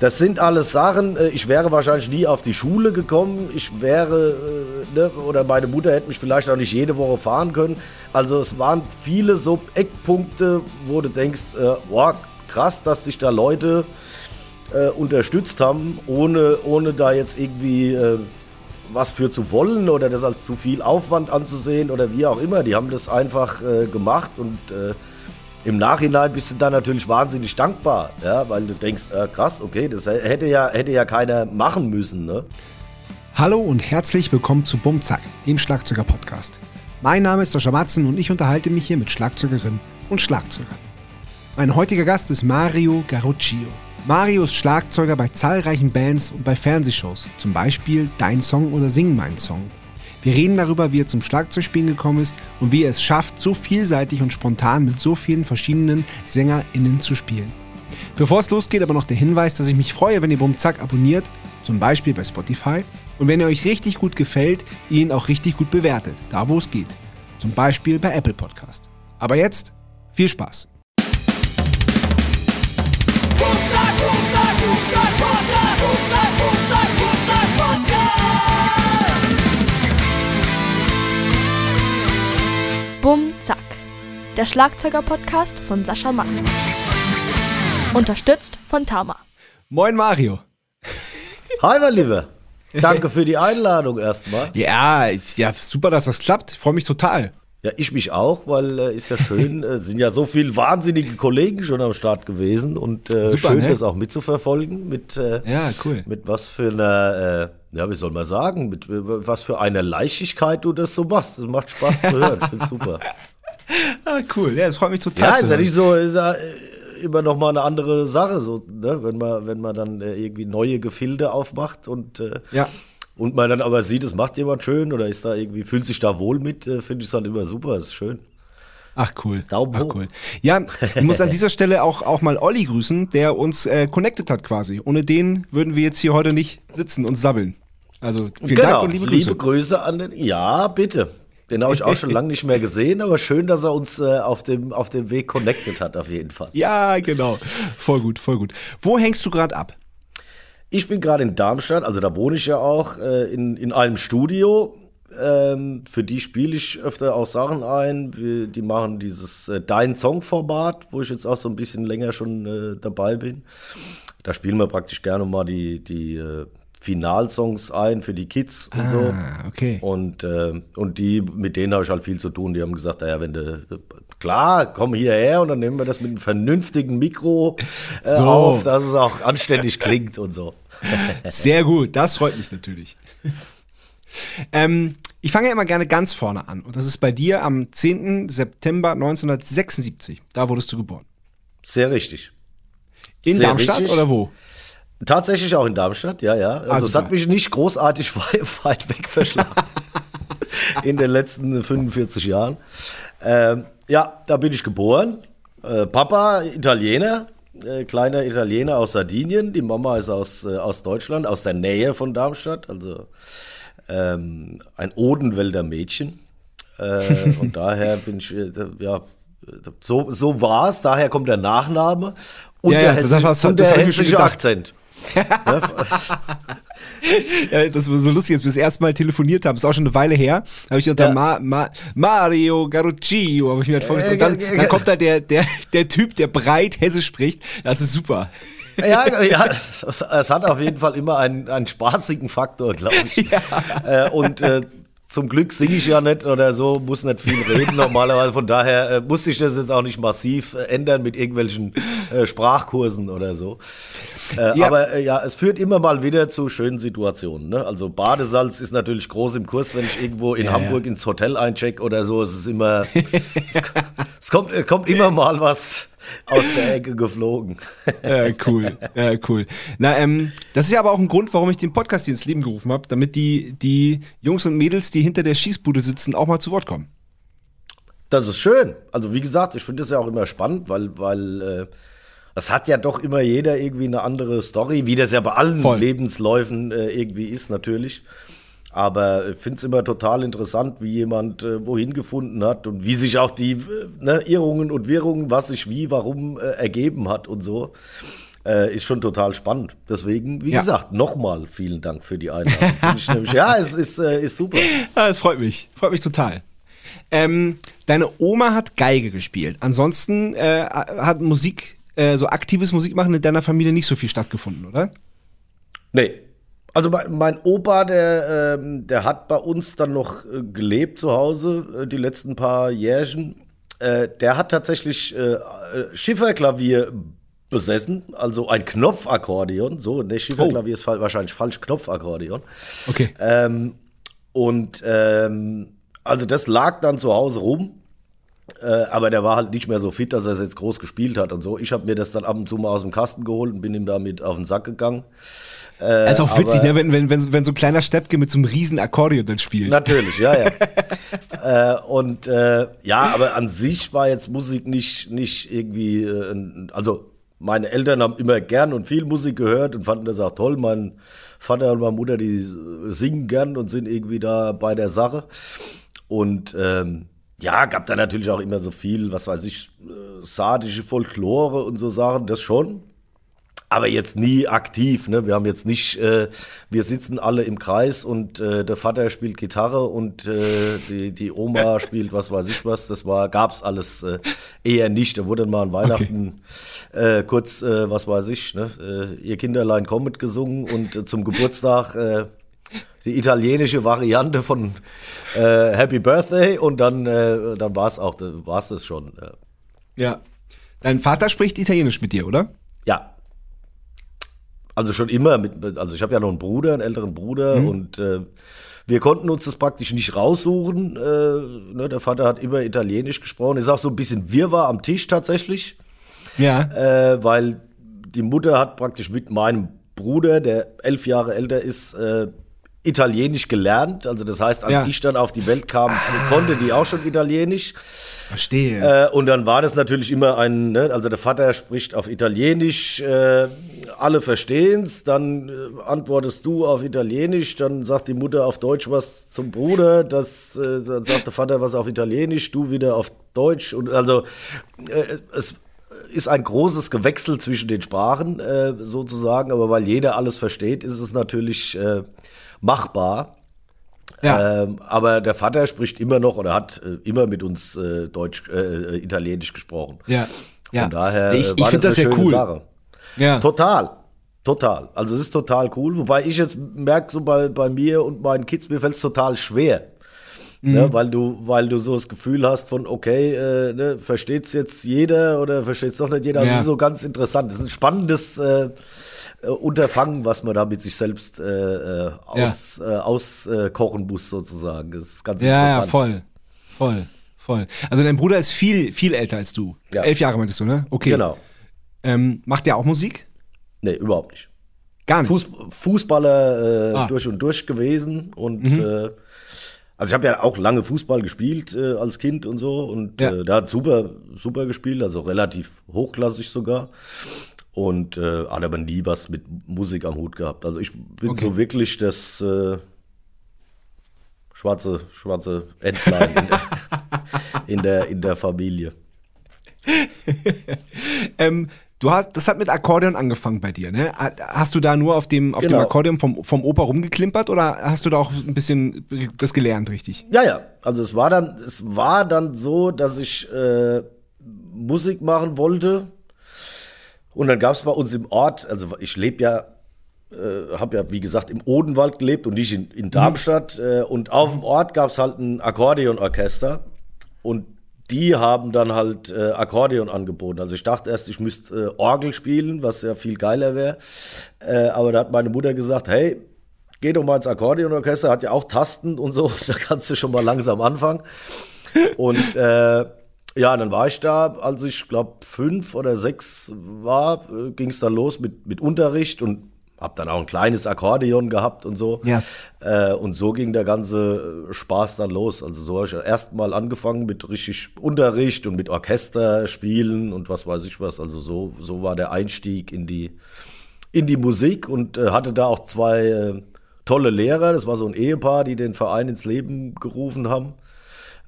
Das sind alles Sachen, äh, ich wäre wahrscheinlich nie auf die Schule gekommen. Ich wäre, äh, ne, oder meine Mutter hätte mich vielleicht auch nicht jede Woche fahren können. Also es waren viele so Eckpunkte, wo du denkst, äh, boah, krass, dass sich da Leute äh, unterstützt haben, ohne, ohne da jetzt irgendwie äh, was für zu wollen oder das als zu viel Aufwand anzusehen oder wie auch immer. Die haben das einfach äh, gemacht und im Nachhinein bist du dann natürlich wahnsinnig dankbar, ja, weil du denkst, äh, krass, okay, das hätte ja, hätte ja keiner machen müssen. Ne? Hallo und herzlich willkommen zu Bumzack, dem Schlagzeuger-Podcast. Mein Name ist Doscha Matzen und ich unterhalte mich hier mit Schlagzeugerinnen und Schlagzeugern. Mein heutiger Gast ist Mario Garuccio. Mario ist Schlagzeuger bei zahlreichen Bands und bei Fernsehshows, zum Beispiel Dein Song oder Sing mein Song. Wir reden darüber, wie er zum Schlagzeugspielen gekommen ist und wie er es schafft, so vielseitig und spontan mit so vielen verschiedenen SängerInnen zu spielen. Bevor es losgeht, aber noch der Hinweis, dass ich mich freue, wenn ihr Bumzack abonniert, zum Beispiel bei Spotify. Und wenn er euch richtig gut gefällt, ihn auch richtig gut bewertet, da wo es geht. Zum Beispiel bei Apple Podcast. Aber jetzt viel Spaß. Bum Zack. Der Schlagzeuger-Podcast von Sascha Matzen. Unterstützt von Tama. Moin Mario. Hi, mein Lieber. Danke für die Einladung erstmal. Ja, ja, super, dass das klappt. Ich freue mich total. Ja, ich mich auch, weil äh, ist ja schön, äh, sind ja so viele wahnsinnige Kollegen schon am Start gewesen und äh, Super, schön, ne? das auch mitzuverfolgen mit, äh, Ja, cool. mit was für einer, äh, ja, wie soll man sagen, mit was für einer Leichtigkeit du das so machst. Das macht Spaß zu hören, ich find's super. Ah, cool. Ja, das freut mich total. Ja, ist ja nicht so, ist ja äh, immer noch mal eine andere Sache, so, ne? wenn man, wenn man dann äh, irgendwie neue Gefilde aufmacht und äh, Ja. und man dann aber sieht, es macht jemand schön oder ist da irgendwie, fühlt sich da wohl mit, äh, finde ich es dann immer super, ist schön. Ach cool. Daumen Ach cool. Ja, ich muss an dieser Stelle auch, auch mal Olli grüßen, der uns äh, connected hat quasi. Ohne den würden wir jetzt hier heute nicht sitzen und sabbeln. Also vielen Dank und liebe Grüße. an den, ja, bitte. Den habe ich auch schon lange nicht mehr gesehen, aber schön, dass er uns äh, auf, dem, auf dem Weg connected hat, auf jeden Fall. Ja, genau. Voll gut, voll gut. Wo hängst du gerade ab? Ich bin gerade in Darmstadt, also da wohne ich ja auch, äh, in, in einem Studio. Ähm, für die spiele ich öfter auch Sachen ein. Wir, die machen dieses äh, Dein Song-Format, wo ich jetzt auch so ein bisschen länger schon äh, dabei bin. Da spielen wir praktisch gerne mal die, die äh, Finalsongs ein für die Kids und so. Ah, okay. Und, äh, und die, mit denen habe ich halt viel zu tun. Die haben gesagt, naja, wenn du, klar, komm hierher und dann nehmen wir das mit einem vernünftigen Mikro äh, So. auf, dass es auch anständig klingt und so. Sehr gut, das freut mich natürlich. ähm, ich fange ja immer gerne ganz vorne an. Und das ist bei dir am 10. September 1976. Da wurdest du geboren. Sehr richtig. In Sehr Darmstadt richtig. oder wo? Tatsächlich auch in Darmstadt, ja, ja. Also es super. hat mich nicht großartig weit, weit weg verschlagen in den letzten 45 Jahren. Ähm, ja, da bin ich geboren. Äh, Papa Italiener, äh, kleiner Italiener aus Sardinien. Die Mama ist aus, äh, aus Deutschland, aus der Nähe von Darmstadt, also ähm, ein Odenwälder Mädchen. Äh, und daher bin ich, äh, ja, so, so war es. Daher kommt der Nachname und Ja, der, ja, das- das war- und das der hessische. Akzent. Ja, das war so lustig, als wir das erste Mal telefoniert haben, ist auch schon eine Weile her, habe ich unter Ja. Ma, Ma, Mario Garuccio, habe ich mir halt vorgestellt. Und dann, Äh, dann kommt da der, der, der Typ, der breit Hessisch spricht. Das ist super. Ja, ja es, es hat auf jeden Fall immer einen, einen spaßigen Faktor, glaube ich. Äh, und äh, zum Glück singe ich ja nicht oder so, muss nicht viel reden normalerweise. Von daher äh, musste ich das jetzt auch nicht massiv äh, ändern mit irgendwelchen äh, Sprachkursen oder so. Äh, Ja. Aber äh, ja, es führt immer mal wieder zu schönen Situationen. Ne? Also Badesalz ist natürlich groß im Kurs, wenn ich irgendwo in Ja, Hamburg ins Hotel eincheck oder so. Es ist immer, es, es kommt, es kommt immer mal was aus der Ecke geflogen. Ja, cool. Ja, cool. Na, ähm, das ist ja aber auch ein Grund, warum ich den Podcast hier ins Leben gerufen habe, damit die, die Jungs und Mädels, die hinter der Schießbude sitzen, auch mal zu Wort kommen. Das ist schön. Also wie gesagt, ich finde das ja auch immer spannend, weil, weil äh, das hat ja doch immer jeder irgendwie eine andere Story, wie das ja bei allen Voll. Lebensläufen äh, irgendwie ist natürlich. Aber ich finde es immer total interessant, wie jemand äh, wohin gefunden hat und wie sich auch die äh, ne, Irrungen und Wirrungen, was sich wie, warum äh, ergeben hat und so. äh, ist schon total spannend. Deswegen, wie Ja. gesagt, nochmal vielen Dank für die Einladung. Nämlich, ja, es ist, äh, ist super. Ja, das freut mich. Freut mich total. Ähm, deine Oma hat Geige gespielt. Ansonsten äh, hat Musik, äh, so aktives Musikmachen in deiner Familie nicht so viel stattgefunden, oder? Nee. Also mein, Opa, der, ähm, der hat bei uns dann noch äh, gelebt zu Hause, äh, die letzten paar Jährchen. Äh, der hat tatsächlich Schifferklavier besessen, also ein Knopfakkordeon. So, ne, Schifferklavier ist fa wahrscheinlich falsch, Knopfakkordeon. Okay. Ähm, und ähm, also das lag dann zu Hause rum. Äh, aber der war halt nicht mehr so fit, dass er es jetzt groß gespielt hat und so. Ich habe mir das dann ab und zu mal aus dem Kasten geholt und bin ihm damit auf den Sack gegangen. Äh, ist auch witzig, ne, wenn, wenn, wenn, wenn so ein kleiner Steppke mit so einem riesen Akkordeon dann spielt. Natürlich, ja, ja. äh, und äh, ja, aber an sich war jetzt Musik nicht, nicht irgendwie, äh, also meine Eltern haben immer gern und viel Musik gehört und fanden das auch toll. Mein Vater und meine Mutter, die singen gern und sind irgendwie da bei der Sache. Und ähm, ja, gab da natürlich auch immer so viel, was weiß ich, äh, sardische Folklore und so Sachen, das schon. Aber jetzt nie aktiv, ne? Wir haben jetzt nicht, äh, wir sitzen alle im Kreis und äh, der Vater spielt Gitarre und äh, die, die Oma spielt was weiß ich was. Das war, gab's alles äh, eher nicht. Da wurde dann mal an Weihnachten äh, kurz, äh, was weiß ich, ne? Äh, ihr Kinderlein kommet gesungen und äh, zum Geburtstag äh, die italienische Variante von äh, Happy Birthday und dann, äh, dann war's auch, war's das schon. Ja. Dein Vater spricht Italienisch mit dir, oder? Ja. Also schon immer mit, also ich habe ja noch einen Bruder, einen älteren Bruder und äh, wir konnten uns das praktisch nicht raussuchen. Äh, ne, der Vater hat immer Italienisch gesprochen. Ist auch so ein bisschen Wirrwarr am Tisch tatsächlich, Ja. äh, weil die Mutter hat praktisch mit meinem Bruder, der elf Jahre älter ist, äh, Italienisch gelernt. Also das heißt, als Ja. ich dann auf die Welt kam, konnte die auch schon Italienisch. Verstehe. Äh, und dann war das natürlich immer ein, ne, also der Vater spricht auf Italienisch, äh, alle verstehen's, dann äh, antwortest du auf Italienisch, dann sagt die Mutter auf Deutsch was zum Bruder, das, äh, dann sagt der Vater was auf Italienisch, du wieder auf Deutsch und also äh, es ist ein großes Gewechsel zwischen den Sprachen äh, sozusagen, aber weil jeder alles versteht, ist es natürlich machbar. ja. Ähm, aber der Vater spricht immer noch oder hat äh, immer mit uns äh, Deutsch, äh, äh, Italienisch gesprochen. ja. Ja. Von daher ich, äh, ich war finde das eine ja schöne cool. Sache. Ja. Total. Total. Also es ist total cool. Wobei ich jetzt merke, so bei, bei mir und meinen Kids, mir fällt es total schwer. Mhm. Ne, weil du, weil du so das Gefühl hast von, okay, äh, ne, versteht's jetzt jeder oder versteht's doch nicht jeder. Also Ja. Das ist so ganz interessant. Das ist ein spannendes äh, äh, Unterfangen, was man da mit sich selbst äh, äh, aus, äh, auskochen muss, sozusagen. Das ist ganz Ja, ja, interessant. voll. Voll. Voll. Also dein Bruder ist viel, viel älter als du. Ja. Elf Jahre meintest du, ne? Okay. Genau. Ähm, macht der auch Musik? Nee, überhaupt nicht. Gar nicht. Fuß, Fußballer äh, Ah. durch und durch gewesen und äh, also ich habe ja auch lange Fußball gespielt äh, als Kind und so und Ja. äh, da hat super super gespielt, also relativ hochklassig sogar und äh, hat aber nie was mit Musik am Hut gehabt. Also ich bin Okay. so wirklich das äh, schwarze schwarze Entlein in der, in der in der Familie. Ähm, du hast, das hat mit Akkordeon angefangen bei dir, ne? Hast du da nur auf dem, auf dem Genau. Akkordeon vom, vom Opa rumgeklimpert oder hast du da auch ein bisschen das gelernt, richtig? Ja, ja. Also es war dann, es war dann so, dass ich äh, Musik machen wollte. Und dann gab es bei uns im Ort, also ich lebe ja, äh, habe ja wie gesagt im Odenwald gelebt und nicht in, in Darmstadt. Äh, und auf dem Ort gab es halt ein Akkordeonorchester. Und die haben dann halt äh, Akkordeon angeboten. Also ich dachte erst, ich müsste äh, Orgel spielen, was ja viel geiler wäre. Äh, aber da hat meine Mutter gesagt, hey, geh doch mal ins Akkordeonorchester, hat ja auch Tasten und so, da kannst du schon mal langsam anfangen. Und äh, ja, dann war ich da, als ich glaube fünf oder sechs war, äh, ging es dann los mit, mit Unterricht und hab dann auch ein kleines Akkordeon gehabt und so. Ja. Äh, und so ging der ganze äh, Spaß dann los. Also so habe ich erst mal angefangen mit richtig Unterricht und mit Orchester spielen und was weiß ich was. Also so, so war der Einstieg in die, in die Musik und äh, hatte da auch zwei äh, tolle Lehrer. Das war so ein Ehepaar, die den Verein ins Leben gerufen haben.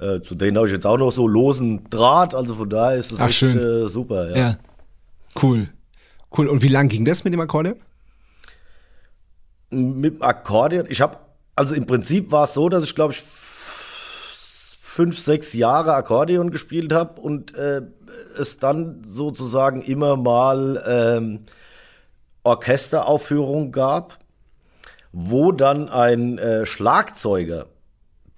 Äh, zu denen habe ich jetzt auch noch so losen Draht. Also von daher ist es Ach, echt äh, super. Ja. Ja. Cool. Cool. Und wie lang ging das mit dem Akkordeon? Mit dem Akkordeon, ich habe, also im Prinzip war es so, dass ich glaube ich fünf, sechs Jahre Akkordeon gespielt habe und äh, es dann sozusagen immer mal ähm, Orchesteraufführungen gab, wo dann ein äh, Schlagzeuger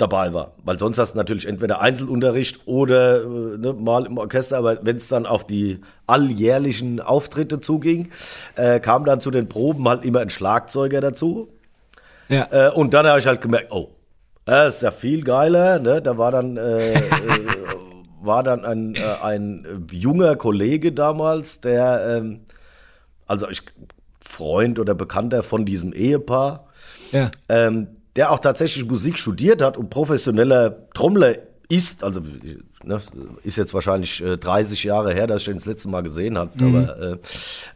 dabei war. Weil sonst hast du natürlich entweder Einzelunterricht oder äh, ne, mal im Orchester, aber wenn es dann auf die alljährlichen Auftritte zuging, äh, kam dann zu den Proben halt immer ein Schlagzeuger dazu. Ja. Äh, und dann habe ich halt gemerkt, oh, das ist ja viel geiler. Ne? Da war dann, äh, äh, war dann ein, äh, ein junger Kollege damals, der, ähm, also ich, Freund oder Bekannter von diesem Ehepaar, ja. ähm, der auch tatsächlich Musik studiert hat und professioneller Trommler ist, also ne, ist jetzt wahrscheinlich äh, 30 Jahre her, dass ich ihn das letzte Mal gesehen habe, mhm. aber äh,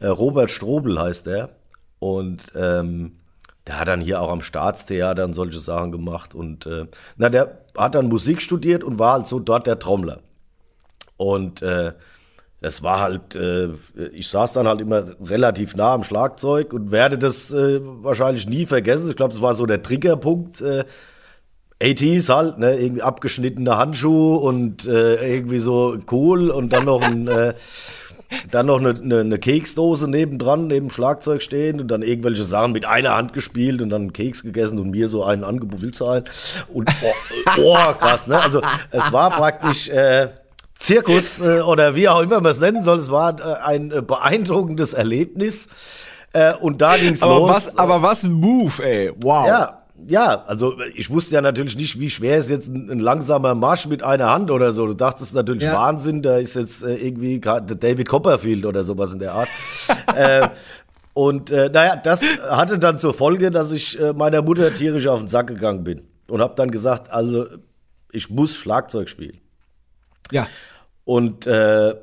äh, Robert Strobel heißt er und ähm, der hat dann hier auch am Staatstheater und solche Sachen gemacht und äh, na, der hat dann Musik studiert und war halt so dort der Trommler und äh, das war halt, äh, ich saß dann halt immer relativ nah am Schlagzeug und werde das äh, wahrscheinlich nie vergessen. Ich glaube, das war so der Triggerpunkt. Äh, 80s halt, ne, irgendwie abgeschnittene Handschuhe und äh, irgendwie so cool und dann noch ein äh, dann noch eine, eine, eine Keksdose nebendran, neben dem Schlagzeug stehen und dann irgendwelche Sachen mit einer Hand gespielt und dann einen Keks gegessen und mir so einen angeboten, willst du einen? Und oh, oh krass, ne? Also es war praktisch äh, Zirkus äh, oder wie auch immer man es nennen soll. Es war äh, ein äh, beeindruckendes Erlebnis. Äh, und da ging es los. Was, aber was ein Move, ey. Wow. Ja, ja, also ich wusste ja natürlich nicht, wie schwer ist jetzt ein, ein langsamer Marsch mit einer Hand oder so. Du dachtest natürlich ja. Wahnsinn, da ist jetzt äh, irgendwie David Copperfield oder sowas in der Art. äh, und äh, naja, das hatte dann zur Folge, dass ich äh, meiner Mutter tierisch auf den Sack gegangen bin und habe dann gesagt, also ich muss Schlagzeug spielen. Ja. Und äh,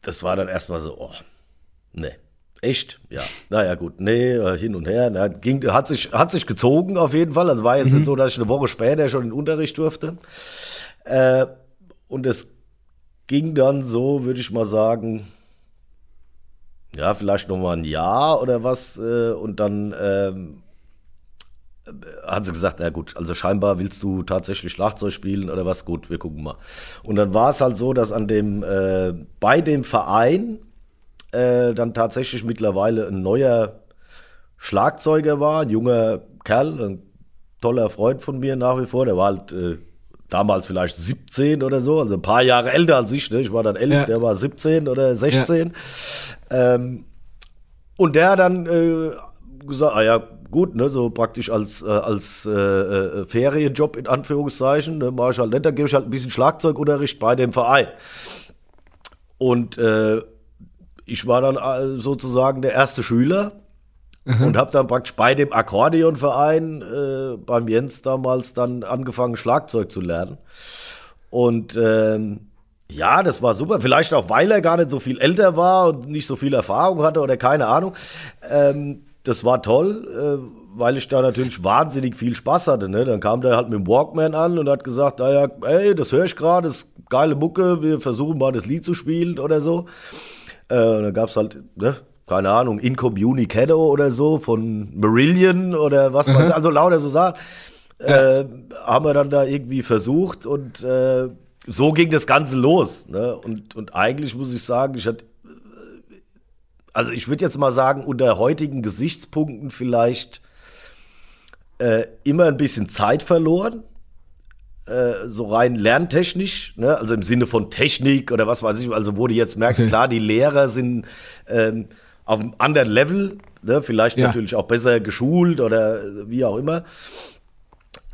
das war dann erstmal so, oh, nee. Echt? Ja. Naja, gut. Nee, hin und her. Na, ging, hat, sich, hat sich gezogen auf jeden Fall. Also war jetzt mhm. nicht so, dass ich eine Woche später schon in den Unterricht durfte. Äh, und es ging dann so, würde ich mal sagen, ja, vielleicht noch mal ein Jahr oder was. Äh, und dann ähm, hat sie gesagt, na gut, also scheinbar willst du tatsächlich Schlagzeug spielen oder was? Gut, wir gucken mal. Und dann war es halt so, dass an dem, äh, bei dem Verein äh, dann tatsächlich mittlerweile ein neuer Schlagzeuger war, ein junger Kerl, ein toller Freund von mir nach wie vor, der war halt äh, damals vielleicht 17 oder so, also ein paar Jahre älter als ich, ne? ich war dann 11, ja. der war 17 oder 16. Ja. Ähm, und der hat dann äh, gesagt, ah ja, gut, ne, so praktisch als, äh, als äh, äh, Ferienjob in Anführungszeichen, ne, mache ich halt nicht, da gebe ich halt ein bisschen Schlagzeugunterricht bei dem Verein. Und äh, ich war dann äh, sozusagen der erste Schüler mhm. und habe dann praktisch bei dem Akkordeonverein äh, beim Jens damals dann angefangen, Schlagzeug zu lernen. Und ähm, ja, das war super. Vielleicht auch, weil er gar nicht so viel älter war und nicht so viel Erfahrung hatte oder keine Ahnung. Ähm, das war toll, äh, weil ich da natürlich wahnsinnig viel Spaß hatte. Ne? Dann kam der halt mit dem Walkman an und hat gesagt, naja, ey, das höre ich gerade, das ist geile Mucke, wir versuchen mal das Lied zu spielen oder so. Äh, und dann gab's halt, ne, keine Ahnung, Incommunicado oder so von Marillion oder was mhm. weiß ich, also lauter so Sachen. Ja. Äh, haben wir dann da irgendwie versucht und äh, so ging das Ganze los. Ne? Und, und eigentlich muss ich sagen, ich hatte also ich würde jetzt mal sagen, unter heutigen Gesichtspunkten vielleicht äh, immer ein bisschen Zeit verloren. Äh, so rein lerntechnisch, ne? also im Sinne von Technik oder was weiß ich, also wo du jetzt merkst, okay. klar, die Lehrer sind ähm, auf einem anderen Level, ne? vielleicht ja. natürlich auch besser geschult oder wie auch immer.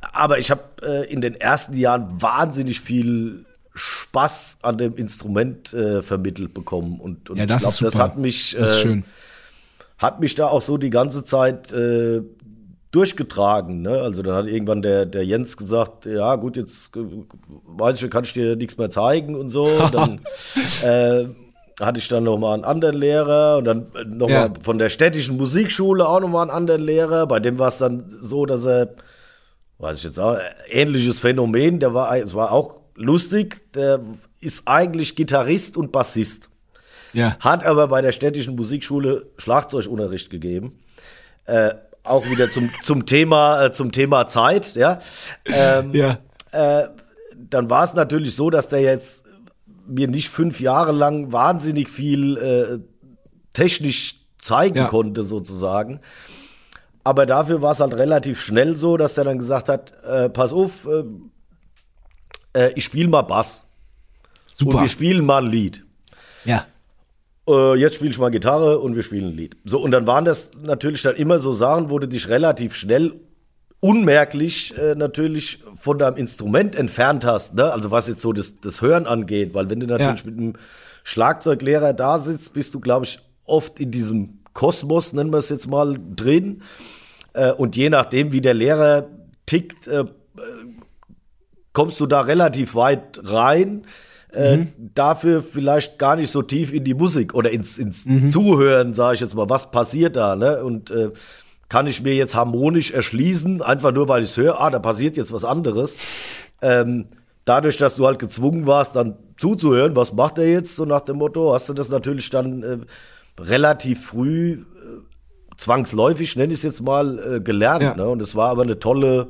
Aber ich habe äh, in den ersten Jahren wahnsinnig viel Spaß an dem Instrument äh, vermittelt bekommen. Und, und ja, das ich glaube, das hat mich, äh, hat mich da auch so die ganze Zeit äh, durchgetragen. Ne? Also dann hat irgendwann der, der Jens gesagt, ja gut, jetzt äh, weiß ich, kann ich dir nichts mehr zeigen und so. Und dann äh, hatte ich dann noch mal einen anderen Lehrer und dann noch ja. mal von der städtischen Musikschule auch noch mal einen anderen Lehrer. Bei dem war es dann so, dass er, weiß ich jetzt auch, ähnliches Phänomen, der war, es war auch lustig, der ist eigentlich Gitarrist und Bassist. Ja. hat aber bei der städtischen Musikschule Schlagzeugunterricht gegeben. Äh, auch wieder zum, zum Thema äh, zum Thema Zeit, ja. Ähm, Ja. äh, dann war es natürlich so, dass der jetzt mir nicht fünf Jahre lang wahnsinnig viel äh, technisch zeigen Ja. konnte, sozusagen. Aber dafür war es halt relativ schnell so, dass er dann gesagt hat, äh, pass auf, äh, ich spiele mal Bass und Super. wir spielen mal ein Lied. Ja. Äh, jetzt spiele ich mal Gitarre und wir spielen ein Lied. So, und dann waren das natürlich dann immer so Sachen, wo du dich relativ schnell unmerklich äh, natürlich von deinem Instrument entfernt hast, ne? Also was jetzt so das, das Hören angeht, weil wenn du natürlich Ja. mit einem Schlagzeuglehrer da sitzt, bist du, glaube ich, oft in diesem Kosmos, nennen wir es jetzt mal, drin. Äh, und je nachdem, wie der Lehrer tickt, äh, kommst du da relativ weit rein. Äh, Dafür vielleicht gar nicht so tief in die Musik oder ins, ins Zuhören, sage ich jetzt mal, was passiert da, ne? Und äh, kann ich mir jetzt harmonisch erschließen, einfach nur weil ich es höre, ah, da passiert jetzt was anderes. Ähm, dadurch, dass du halt gezwungen warst, dann zuzuhören, was macht er jetzt, so nach dem Motto, hast du das natürlich dann äh, relativ früh äh, zwangsläufig, nenne ich es jetzt mal, äh, gelernt. Ja. Ne? Und es war aber eine tolle,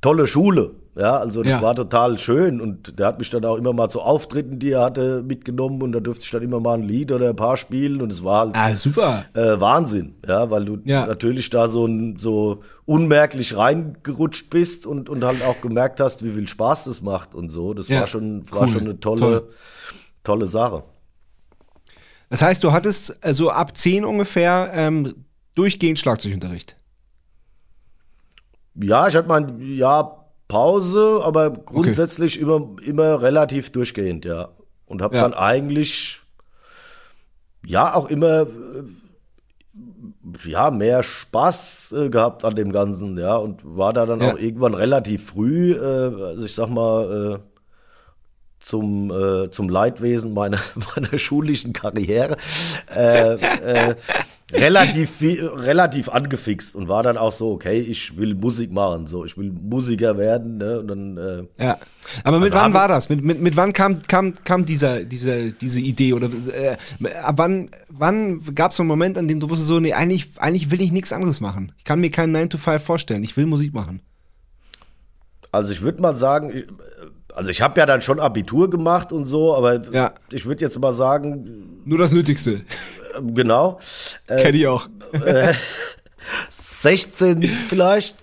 tolle Schule. Ja, also das Ja. war total schön und der hat mich dann auch immer mal zu Auftritten, die er hatte, mitgenommen und da durfte ich dann immer mal ein Lied oder ein paar spielen und es war halt Ah, super. äh, Wahnsinn, ja, weil du Ja. natürlich da so, so unmerklich reingerutscht bist und, und halt auch gemerkt hast, wie viel Spaß das macht und so. Das Ja. war schon, war Cool. schon eine tolle, Toll. tolle Sache. Das heißt, du hattest also ab 10 ungefähr ähm, durchgehend Schlagzeugunterricht. Ja, ich hatte mal ein Jahr Pause, aber grundsätzlich immer, immer relativ durchgehend, ja. Und habe Ja. dann eigentlich, ja, auch immer, äh, ja, mehr Spaß äh, gehabt an dem Ganzen, ja. Und war da dann Ja. auch irgendwann relativ früh, äh, also ich sag mal, äh, zum, äh, zum Leidwesen meiner, meiner schulischen Karriere äh, äh, relativ, viel, relativ angefixt und war dann auch so, okay, ich will Musik machen, so, ich will Musiker werden, ne? Und dann, äh, Ja. Aber mit Also wann war das? Mit, mit, mit wann kam, kam, kam dieser, dieser, diese Idee? Oder äh, ab wann, wann gab es so einen Moment, an dem du wusstest so, nee, eigentlich, eigentlich will ich nichts anderes machen. Ich kann mir keinen 9 to 5 vorstellen. Ich will Musik machen. also ich würde mal sagen, ich, also ich habe ja dann schon Abitur gemacht und so, aber Ja. ich würde jetzt mal sagen, Nur das Nötigste. Äh, genau, äh, Kenn ich auch. 16 vielleicht,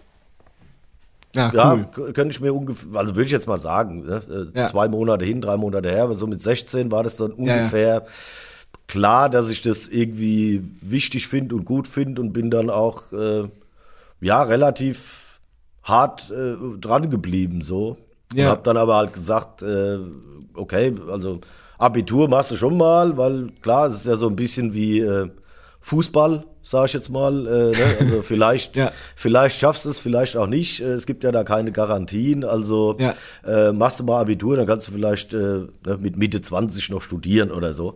Ja, Ja, cool. k- könnte ich mir ungefähr, also würde ich jetzt mal sagen, ne? äh, Ja. zwei Monate hin, drei Monate her, aber so mit 16 war das dann ja. ungefähr klar, dass ich das irgendwie wichtig finde und gut finde und bin dann auch, äh, ja, relativ hart äh, dran geblieben so. Ja. Und hab dann aber halt gesagt, äh, okay, also Abitur machst du schon mal, weil klar, es ist ja so ein bisschen wie äh, Fußball, sag ich jetzt mal. Äh, ne? Also vielleicht, Ja. vielleicht schaffst du es, vielleicht auch nicht. Äh, Es gibt ja da keine Garantien. Also Ja. äh, machst du mal Abitur, dann kannst du vielleicht äh, ne, mit Mitte 20 noch studieren oder so.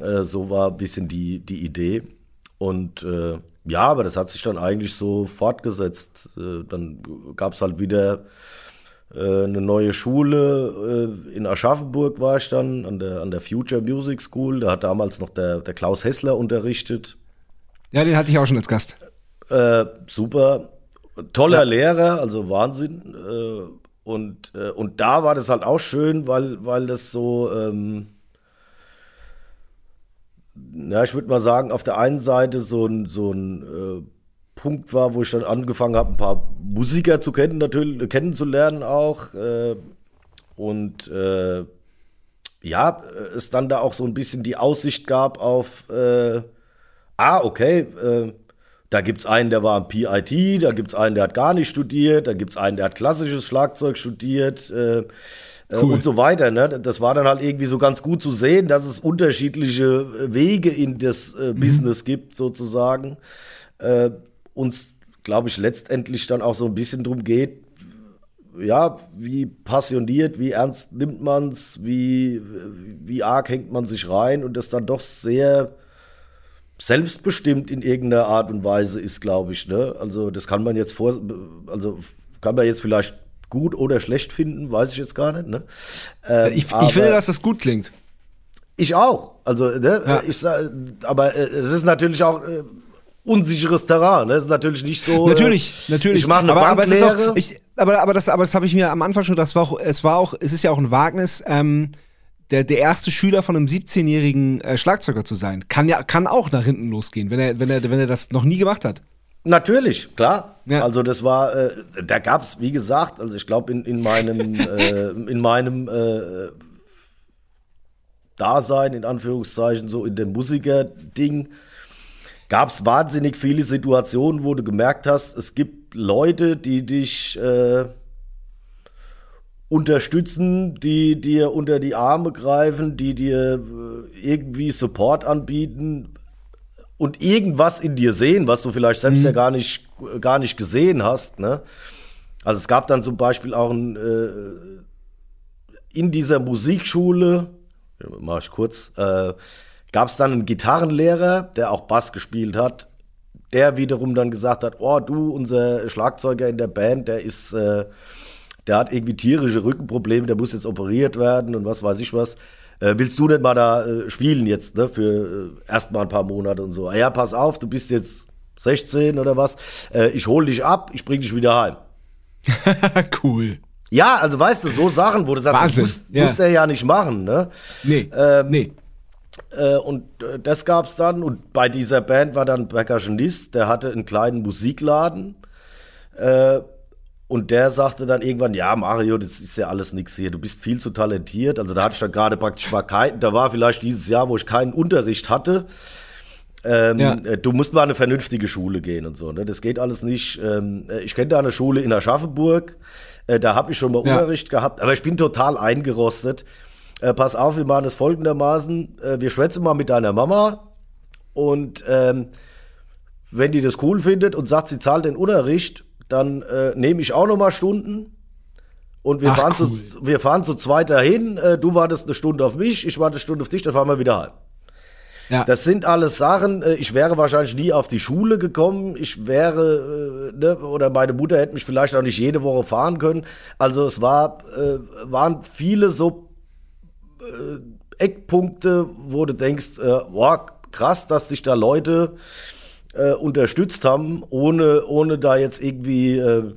Äh, so war ein bisschen die, die Idee. Und äh, ja, aber das hat sich dann eigentlich so fortgesetzt. Dann gab es halt wieder eine neue Schule. Äh, in Aschaffenburg war ich dann an der, an der Future Music School. Da hat damals noch der, der Klaus Hessler unterrichtet. Ja, den hatte ich auch schon als Gast. Äh, super. Toller Lehrer, also Wahnsinn. Äh, und, äh, und da war das halt auch schön, weil, weil das so, ähm, ja, ich würde mal sagen, auf der einen Seite so ein, so ein äh, Punkt war, wo ich dann angefangen habe, ein paar Musiker zu kennen, natürlich, kennenzulernen auch. Äh, und äh, ja, es dann da auch so ein bisschen die Aussicht gab auf, äh, ah, okay, äh, da gibt's einen, der war am PIT, da gibt's einen, der hat gar nicht studiert, da gibt's einen, der hat klassisches Schlagzeug studiert äh, äh, Cool. und so weiter. Ne? Das war dann halt irgendwie so ganz gut zu sehen, dass es unterschiedliche Wege in das äh, Business gibt, sozusagen. Äh, uns, glaube ich, letztendlich dann auch so ein bisschen drum geht, ja, wie passioniert, wie ernst nimmt man's, wie, wie arg hängt man sich rein und das dann doch sehr selbstbestimmt in irgendeiner Art und Weise ist, glaube ich. Ne? Also das kann man jetzt vor, also kann man jetzt vielleicht gut oder schlecht finden, weiß ich jetzt gar nicht. Ne? Ähm, Ich, ich finde, dass das gut klingt. Ich auch. Also, ne, ja. ich, aber äh, es ist natürlich auch äh, unsicheres Terrain. Ne? Es ist natürlich nicht so. Natürlich, äh, natürlich. Ich mache eine aber. Aber, auch, ich, aber, aber das, aber das habe ich mir am Anfang schon. Das war auch, es war auch, es ist ja auch ein Wagnis. Ähm, der, der erste Schüler von einem 17-jährigen äh, Schlagzeuger zu sein, kann ja kann auch nach hinten losgehen, wenn er wenn er wenn er das noch nie gemacht hat. Natürlich, klar. Ja. Also das war, äh, da gab es, wie gesagt, also ich glaube in, in meinem äh, in meinem äh, Dasein, in Anführungszeichen, so in dem Musiker-Ding, gab es wahnsinnig viele Situationen, wo du gemerkt hast, es gibt Leute, die dich äh, unterstützen, die dir unter die Arme greifen, die dir äh, irgendwie Support anbieten und irgendwas in dir sehen, was du vielleicht selbst mhm. ja gar nicht, gar nicht gesehen hast. Ne? Also es gab dann zum Beispiel auch ein, äh, in dieser Musikschule, mach ich kurz, äh, gab es dann einen Gitarrenlehrer, der auch Bass gespielt hat, der wiederum dann gesagt hat, oh du, unser Schlagzeuger in der Band, der ist, äh, der hat irgendwie tierische Rückenprobleme, der muss jetzt operiert werden und was weiß ich was. Äh, willst du nicht mal da äh, spielen jetzt, ne, für äh, erstmal ein paar Monate und so. Ah, ja, pass auf, du bist jetzt 16 oder was. Ich hol dich ab, ich bring dich wieder heim. cool. Ja, also weißt du, so Sachen, wo du sagst, Wahnsinn. das muss, ja. muss der ja nicht machen, ne? Nee. Ähm, nee. Äh, und äh, das gab's dann. Und bei dieser Band war dann Percussionist, der hatte einen kleinen Musikladen. Äh, und der sagte dann irgendwann, ja, Mario, das ist ja alles nix hier. Du bist viel zu talentiert. Also da hatte ich dann gerade praktisch mal keinen, da war vielleicht dieses Jahr, wo ich keinen Unterricht hatte. Ähm, ja. Du musst mal eine vernünftige Schule gehen und so. Ne? Das geht alles nicht. Ähm, äh, ich kenne da eine Schule in Aschaffenburg. Da habe ich schon mal ja. Unterricht gehabt, aber ich bin total eingerostet. Äh, pass auf, wir machen das folgendermaßen. Äh, wir schwätzen mal mit deiner Mama und ähm, wenn die das cool findet und sagt, sie zahlt den Unterricht, dann äh, nehme ich auch noch mal Stunden. Und wir, Ach, fahren, cool. zu, wir fahren zu zweit dahin. Äh, du wartest eine Stunde auf mich, ich warte eine Stunde auf dich, dann fahren wir wieder heim. Ja. Das sind alles Sachen, äh, ich wäre wahrscheinlich nie auf die Schule gekommen. Ich wäre, äh, ne, oder meine Mutter hätte mich vielleicht auch nicht jede Woche fahren können. Also es war, äh, waren viele so äh, Eckpunkte, wo du denkst, äh, boah, krass, dass sich da Leute äh, unterstützt haben, ohne, ohne da jetzt irgendwie äh,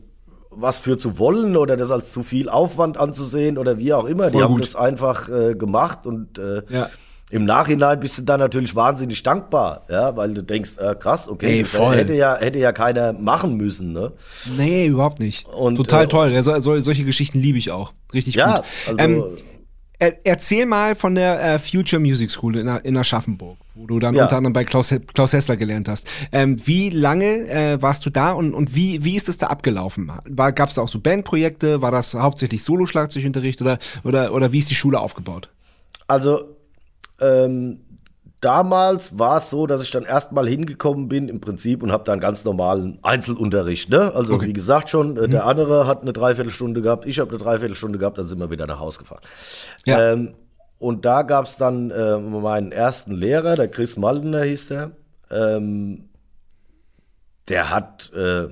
was für zu wollen oder das als zu viel Aufwand anzusehen oder wie auch immer. Voll Die haben das einfach äh, gemacht und äh, ja. im Nachhinein bist du dann natürlich wahnsinnig dankbar, ja, weil du denkst, äh, krass, okay, Ey, hätte ja hätte ja keiner machen müssen, ne? Nee, überhaupt nicht. Und, Total äh, toll. So, solche Geschichten liebe ich auch. Richtig ja, gut. Also, ähm, erzähl mal von der äh, Future Music School in, in Aschaffenburg, wo du dann ja. unter anderem bei Klaus, Klaus Hessler gelernt hast. Ähm, wie lange äh, warst du da und, und wie, wie ist es da abgelaufen? Gab es da auch so Bandprojekte? War das hauptsächlich Solo-Schlagzeugunterricht oder, oder, oder wie ist die Schule aufgebaut? Also, ähm, damals war es so, dass ich dann erstmal hingekommen bin im Prinzip und habe dann ganz normalen Einzelunterricht. Ne? Also okay. wie gesagt schon, äh, der mhm. andere hat eine Dreiviertelstunde gehabt, ich habe eine Dreiviertelstunde gehabt, dann sind wir wieder nach Hause gefahren. Ja. Ähm, und da gab es dann äh, meinen ersten Lehrer, der Chris Maldener hieß der. Ähm, der hat äh,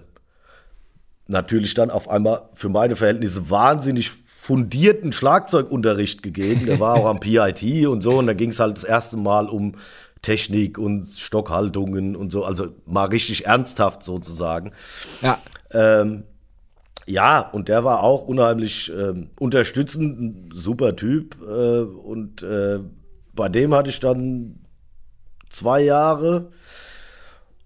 natürlich dann auf einmal für meine Verhältnisse wahnsinnig fundierten Schlagzeugunterricht gegeben. Der war auch am PIT und so. Und da ging es halt das erste Mal um Technik und Stockhaltungen und so. Also mal richtig ernsthaft sozusagen. Ja. Ähm, ja, und der war auch unheimlich ähm, unterstützend, ein super Typ. Äh, und äh, bei dem hatte ich dann zwei Jahre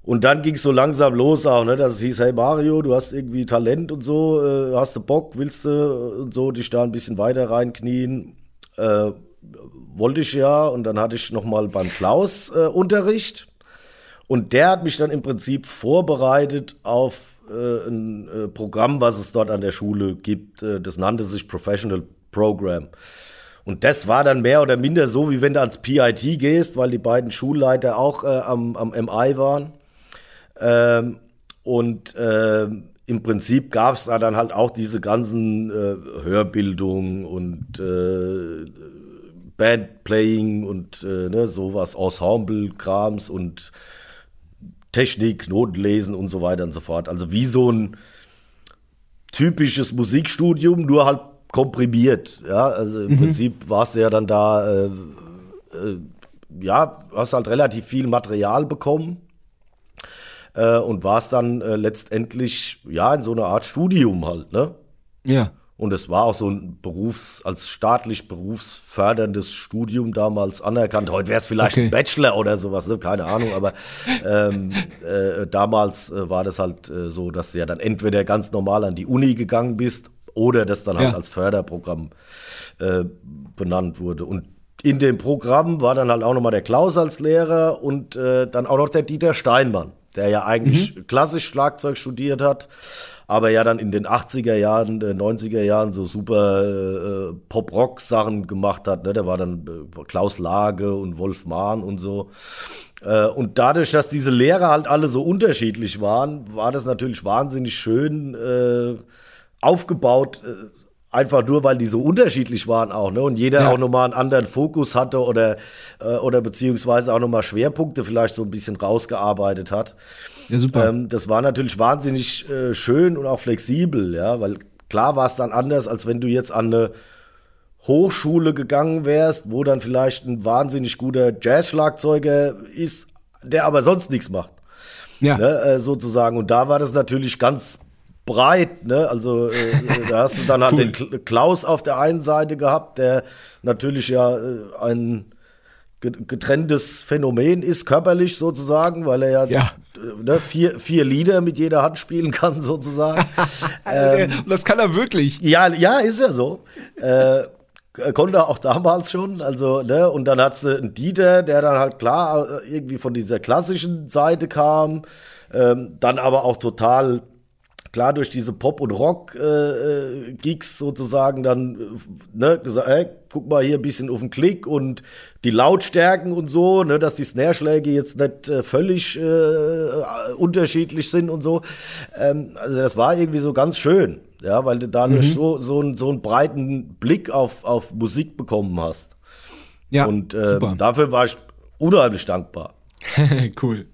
und dann ging es so langsam los auch, ne, dass es hieß, hey Mario, du hast irgendwie Talent und so, äh, hast du Bock, willst du und so, dich da ein bisschen weiter reinknien. Äh, wollte ich ja und dann hatte ich nochmal beim Klaus äh, Unterricht und der hat mich dann im Prinzip vorbereitet auf äh, ein äh, Programm, was es dort an der Schule gibt. Äh, das nannte sich Professional Program. Und das war dann mehr oder minder so, wie wenn du ans PIT gehst, weil die beiden Schulleiter auch äh, am, am MI waren. Ähm, und äh, im Prinzip gab es da dann halt auch diese ganzen äh, Hörbildung und äh, Bandplaying und äh, ne, sowas, Ensemble-Krams und Technik, Notenlesen und so weiter und so fort. Also wie so ein typisches Musikstudium, nur halt komprimiert. Ja, also im mhm. Prinzip warst du ja dann da äh, äh, ja, hast halt relativ viel Material bekommen äh, und warst dann äh, letztendlich ja in so einer Art Studium halt, ne? Ja. Und es war auch so ein Berufs-, als staatlich berufsförderndes Studium damals anerkannt. Heute wäre es vielleicht Okay. ein Bachelor oder sowas, ne? keine Ahnung. Aber ähm, äh, damals äh, war das halt äh, so, dass du ja dann entweder ganz normal an die Uni gegangen bist oder das dann halt Ja. als Förderprogramm äh, benannt wurde. Und in dem Programm war dann halt auch nochmal der Klaus als Lehrer und äh, dann auch noch der Dieter Steinmann, der ja eigentlich klassisch Schlagzeug studiert hat, aber ja dann in den 80er Jahren, äh, 90er Jahren so super äh, Pop-Rock-Sachen gemacht hat. Ne? Der war dann äh, Klaus Lage und Wolf Mahn und so. Äh, und dadurch, dass diese Lehrer halt alle so unterschiedlich waren, war das natürlich wahnsinnig schön äh, aufgebaut. Einfach nur, weil die so unterschiedlich waren auch, ne? Und jeder Ja. auch nochmal einen anderen Fokus hatte oder, äh, oder beziehungsweise auch nochmal Schwerpunkte vielleicht so ein bisschen rausgearbeitet hat. Ja, super. Ähm, das war natürlich wahnsinnig äh, schön und auch flexibel, ja, weil klar war es dann anders, als wenn du jetzt an eine Hochschule gegangen wärst, wo dann vielleicht ein wahnsinnig guter Jazz-Schlagzeuger ist, der aber sonst nichts macht ja. ne, äh, sozusagen. Und da war das natürlich ganz breit, ne? Also äh, äh, da hast du dann halt Cool. den Kl- Klaus auf der einen Seite gehabt, der natürlich ja äh, ein ge- getrenntes Phänomen ist, körperlich sozusagen, weil er ja, Ja. Ne, vier, vier Lieder mit jeder Hand spielen kann, sozusagen. Äh, das kann er wirklich. Ja, ja, ist ja so. Äh, konnte er auch damals schon, also, ne, und dann hat's äh, einen Dieter, der dann halt klar äh, irgendwie von dieser klassischen Seite kam, ähm, dann aber auch total klar durch diese Pop- und Rock-Gigs sozusagen dann, ne, gesagt, ey, guck mal hier ein bisschen auf den Klick und die Lautstärken und so, ne, dass die Snare-Schläge jetzt nicht äh, völlig äh, unterschiedlich sind und so. Ähm, also das war irgendwie so ganz schön, ja, weil du dadurch Mhm. so, so, einen, so einen breiten Blick auf, auf Musik bekommen hast. Ja, und äh, dafür war ich unheimlich dankbar. cool.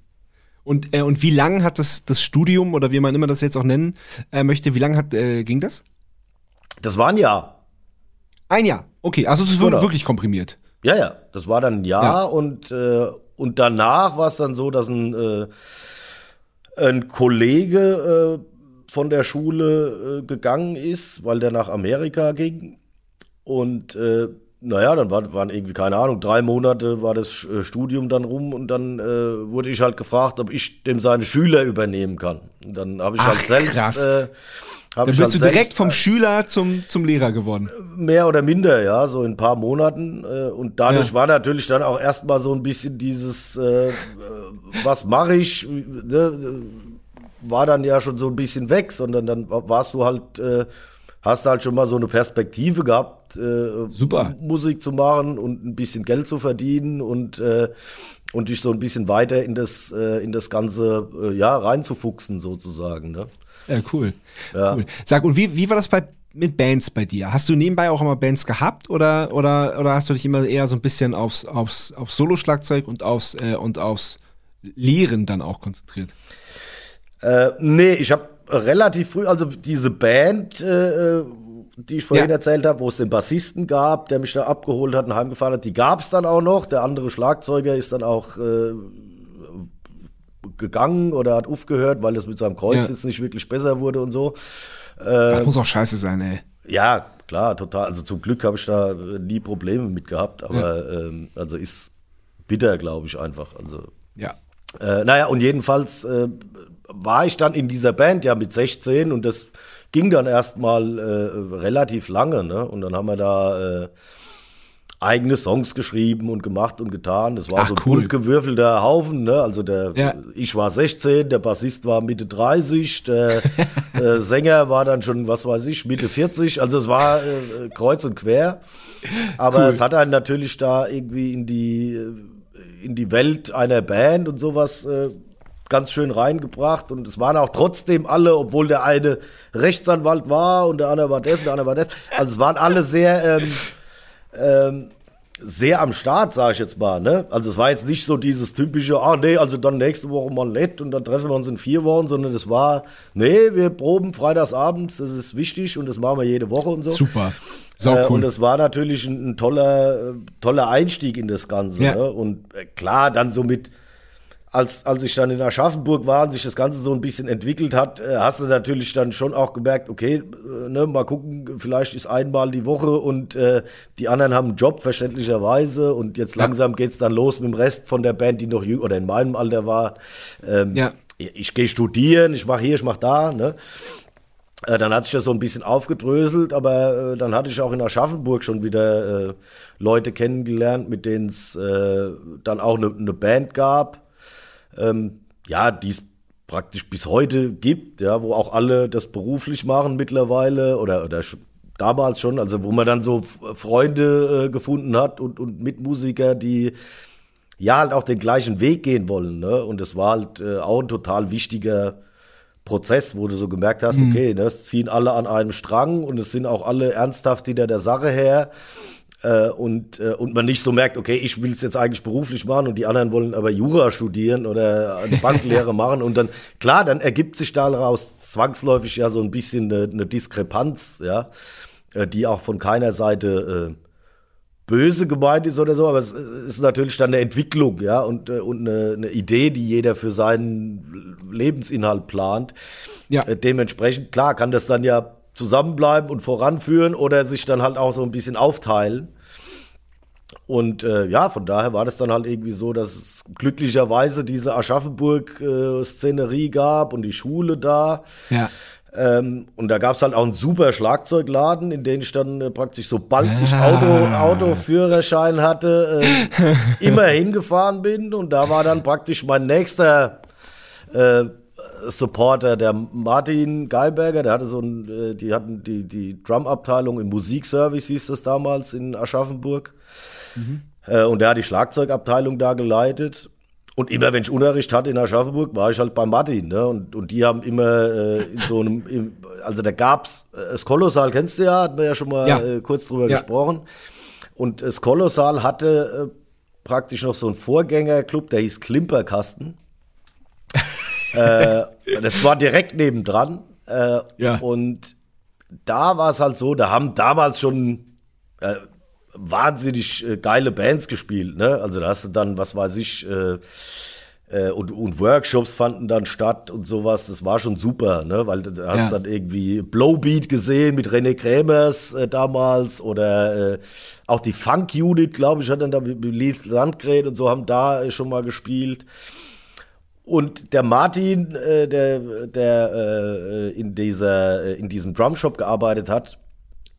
Und, äh, und wie lang hat das, das Studium oder wie man immer das jetzt auch nennen äh, möchte, wie lang hat, äh, ging das? Das war ein Jahr. Ein Jahr. Okay, also es wurde Genau. wirklich komprimiert. Ja, ja, das war dann ein Jahr Ja. und, äh, und danach war es dann so, dass ein, äh, ein Kollege äh, von der Schule gegangen ist, weil der nach Amerika ging. Und naja, dann war, waren irgendwie, keine Ahnung, drei Monate war das äh, Studium dann rum und dann äh, wurde ich halt gefragt, ob ich dem seine Schüler übernehmen kann. Und dann habe ich Ach, halt selbst. krass. Äh, Dann bist halt du direkt selbst, vom Schüler zum, zum Lehrer geworden. Mehr oder minder, ja, so in ein paar Monaten. Äh, und dadurch Ja. war natürlich dann auch erstmal so ein bisschen dieses, äh, äh, was mache ich, ne, war dann ja schon so ein bisschen weg, sondern dann wa- warst du halt, äh, hast halt schon mal so eine Perspektive gehabt, äh, Super. Musik zu machen und ein bisschen Geld zu verdienen und, äh, und dich so ein bisschen weiter in das, äh, in das Ganze, äh, ja, reinzufuchsen sozusagen, ne? Ja, cool. Ja. cool. Sag, und wie, wie war das bei, mit Bands bei dir? Hast du nebenbei auch immer Bands gehabt oder, oder, oder hast du dich immer eher so ein bisschen aufs, aufs, aufs Solo-Schlagzeug und aufs, äh, und aufs Lehren dann auch konzentriert? Äh, nee, ich habe relativ früh, also diese Band, äh, die ich vorhin Ja. erzählt habe, wo es den Bassisten gab, der mich da abgeholt hat und heimgefahren hat, die gab es dann auch noch. Der andere Schlagzeuger ist dann auch äh, gegangen oder hat aufgehört, weil es mit seinem Kreuz Ja. jetzt nicht wirklich besser wurde und so. Das muss auch scheiße sein, ey. Ja, klar, total. Also zum Glück habe ich da äh, nie Probleme mit gehabt, aber ähm, also ist bitter, glaube ich, einfach. Also Ja. äh, naja, und jedenfalls äh, war ich dann in dieser Band ja mit 16 und das ging dann erstmal äh, relativ lange, ne? Und dann haben wir da äh, eigene Songs geschrieben und gemacht und getan. Das war Ach, so ein cool. bunt gewürfelter Haufen, ne? Also der Ja. ich war 16, der Bassist war Mitte 30, der äh, Sänger war dann schon, was weiß ich, Mitte 40. Also es war äh, kreuz und quer. Aber Cool. es hat einen natürlich da irgendwie in die äh, in die Welt einer Band und sowas äh, ganz schön reingebracht. Und es waren auch trotzdem alle, obwohl der eine Rechtsanwalt war und der andere war das und der andere war das. Also es waren alle sehr, ähm, ähm, sehr am Start, sage ich jetzt mal. Ne? Also es war jetzt nicht so dieses typische, ah nee, also dann nächste Woche mal nett und dann treffen wir uns in vier Wochen, sondern es war, nee, wir proben freitagsabends, das ist wichtig und das machen wir jede Woche und so. Super. Sau Äh, cool. und es war natürlich ein, ein toller, äh, toller Einstieg in das Ganze. Ja. Ne? Und äh, klar, dann so mit, als, als ich dann in Aschaffenburg war und sich das Ganze so ein bisschen entwickelt hat, äh, hast du natürlich dann schon auch gemerkt, okay, äh, ne, mal gucken, vielleicht ist einmal die Woche und äh, die anderen haben einen Job, verständlicherweise. Und jetzt langsam geht's dann los mit dem Rest von der Band, die noch jünger oder in meinem Alter war. Ähm, Ja. Ich, gehe studieren, ich mache hier, ich mache da. Ne? Äh, Dann hat sich das so ein bisschen aufgedröselt, aber äh, dann hatte ich auch in Aschaffenburg schon wieder äh, Leute kennengelernt, mit denen es äh, dann auch eine ne Band gab, ähm, ja, die es praktisch bis heute gibt, ja, wo auch alle das beruflich machen mittlerweile oder, oder damals schon, also wo man dann so Freunde äh, gefunden hat und, und Mitmusiker, die ja halt auch den gleichen Weg gehen wollen, ne? Und es war halt äh, auch ein total wichtiger Prozess, wo du so gemerkt hast, okay, ne, es ziehen alle an einem Strang und es sind auch alle ernsthaft hinter der Sache her. Äh, und, äh, und man nicht so merkt, okay, ich will es jetzt eigentlich beruflich machen und die anderen wollen aber Jura studieren oder eine Banklehre machen. Und dann, klar, dann ergibt sich daraus zwangsläufig ja so ein bisschen eine, eine Diskrepanz, ja, äh, die auch von keiner Seite äh, böse gemeint ist oder so, aber es ist natürlich dann eine Entwicklung, ja, und, äh, und eine, eine Idee, die jeder für seinen Lebensinhalt plant. Ja. Äh, Dementsprechend, klar, kann das dann ja zusammenbleiben und voranführen oder sich dann halt auch so ein bisschen aufteilen. Und äh, ja, von daher war das dann halt irgendwie so, dass es glücklicherweise diese Aschaffenburg-Szenerie gab und die Schule da. ja. Ähm, und da gab es halt auch einen super Schlagzeugladen, in den ich dann äh, praktisch, sobald ich Ah. Auto, Autoführerschein hatte, äh, immer hingefahren bin. Und da war dann praktisch mein nächster äh, Supporter, der Martin Geilberger, der hatte so ein, äh, die hatten die, die Drum-Abteilung im Musikservice, hieß das damals in Aschaffenburg. Äh, und der hat die Schlagzeugabteilung da geleitet. Und immer wenn ich Unterricht hatte in Aschaffenburg, war ich halt bei Martin. Ne? Und, und die haben immer äh, in so einem, im, also da gab's äh, das Kolossal, kennst du ja, hatten wir ja schon mal Ja. Äh, kurz drüber Ja. gesprochen. Und das Kolossal hatte äh, praktisch noch so einen Vorgängerclub, der hieß Klimperkasten. Äh, das war direkt nebendran. Äh, Ja. Und da war es halt so, da haben damals schon äh, wahnsinnig äh, geile Bands gespielt. Ne? Also da hast du dann, was weiß ich, äh, äh, und, und Workshops fanden dann statt und sowas. Das war schon super, ne? weil da hast Ja. du dann irgendwie Blowbeat gesehen mit René Krämers äh, damals oder äh, auch die Funk Unit, glaube ich, hat dann da mit Lies Landgren und so haben da schon mal gespielt. Und der Martin, äh, der, der äh, in, dieser, äh, in diesem Drumshop gearbeitet hat,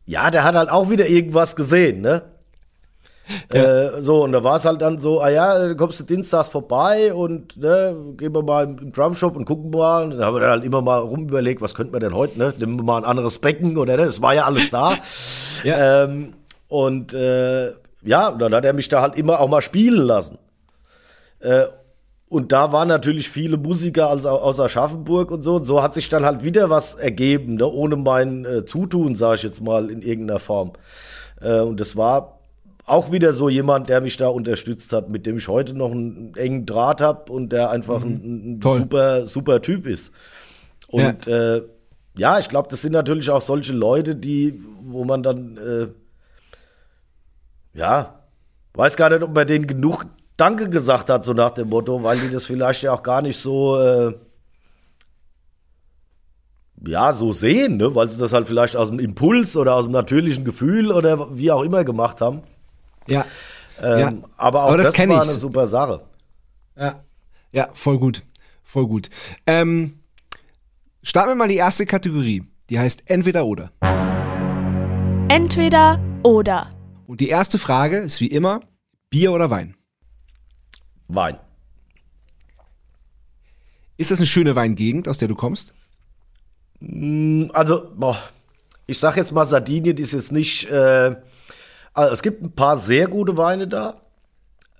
ja, der hat halt auch wieder irgendwas gesehen, ne? Äh, so, und da war es halt dann so, ah ja, dann kommst du dienstags vorbei und ne, gehen wir mal im Drumshop und gucken mal. Und dann haben wir dann halt immer mal rumüberlegt, was könnten wir denn heute, ne? Nehmen wir mal ein anderes Becken oder ne? Es war ja alles da. Ja. ähm, und äh, ja, dann hat er mich da halt immer auch mal spielen lassen. Äh, und da waren natürlich viele Musiker aus, aus Aschaffenburg und so. Und so hat sich dann halt wieder was ergeben, ne? ohne mein äh, Zutun, sage ich jetzt mal, in irgendeiner Form. Äh, und das war auch wieder so jemand, der mich da unterstützt hat, mit dem ich heute noch einen engen Draht habe und der einfach ein, ein Toll. super, super Typ ist. Und ja, äh, ja ich glaube, das sind natürlich auch solche Leute, die, wo man dann, äh, ja, weiß gar nicht, ob man denen genug Danke gesagt hat, so nach dem Motto, weil die das vielleicht ja auch gar nicht so, äh, ja, so sehen, ne? weil sie das halt vielleicht aus dem Impuls oder aus dem natürlichen Gefühl oder wie auch immer gemacht haben. Ja. Ähm, Ja. Aber auch Aber das das, war ich. eine super Sache. Ja. Ja, voll gut. Voll gut. Ähm, starten wir mal die erste Kategorie. Die heißt entweder oder. Entweder oder. Und die erste Frage ist wie immer: Bier oder Wein? Wein. Ist das eine schöne Weingegend, aus der du kommst? Also, boah, ich sag jetzt mal, Sardinien ist jetzt nicht. Äh, also es gibt ein paar sehr gute Weine da.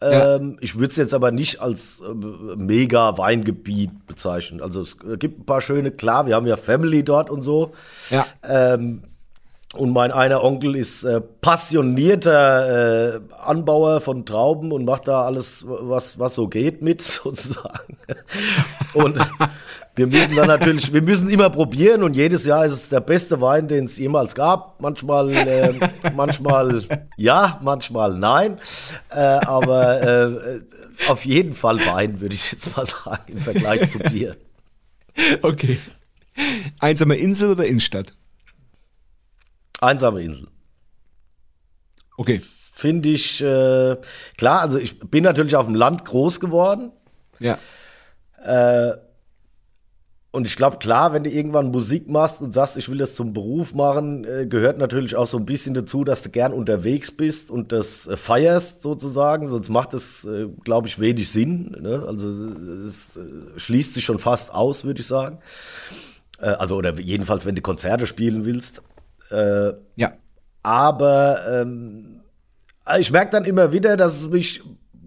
Ja. Ähm, Ich würde es jetzt aber nicht als äh, mega Weingebiet bezeichnen. Also es gibt ein paar schöne, klar, wir haben ja Family dort und so. Ja. Ähm, Und mein einer Onkel ist äh, passionierter äh, Anbauer von Trauben und macht da alles, was, was so geht mit, sozusagen. Und wir müssen dann natürlich, wir müssen immer probieren und jedes Jahr ist es der beste Wein, den es jemals gab. Manchmal, äh, manchmal ja, manchmal nein. Äh, aber äh, auf jeden Fall Wein, würde ich jetzt mal sagen, im Vergleich zu Bier. Okay. Einsame Insel oder Innenstadt? Einsame Insel. Okay. Finde ich, äh, klar, also ich bin natürlich auf dem Land groß geworden. Ja. Äh, und ich glaube, klar, wenn du irgendwann Musik machst und sagst, ich will das zum Beruf machen, äh, gehört natürlich auch so ein bisschen dazu, dass du gern unterwegs bist und das äh, feierst sozusagen. Sonst macht es, äh, glaube ich, wenig Sinn. Ne? Also es äh, schließt sich schon fast aus, würde ich sagen. Äh, also oder jedenfalls, wenn du Konzerte spielen willst. Äh, Ja. aber ähm, ich merke dann immer wieder, dass es mich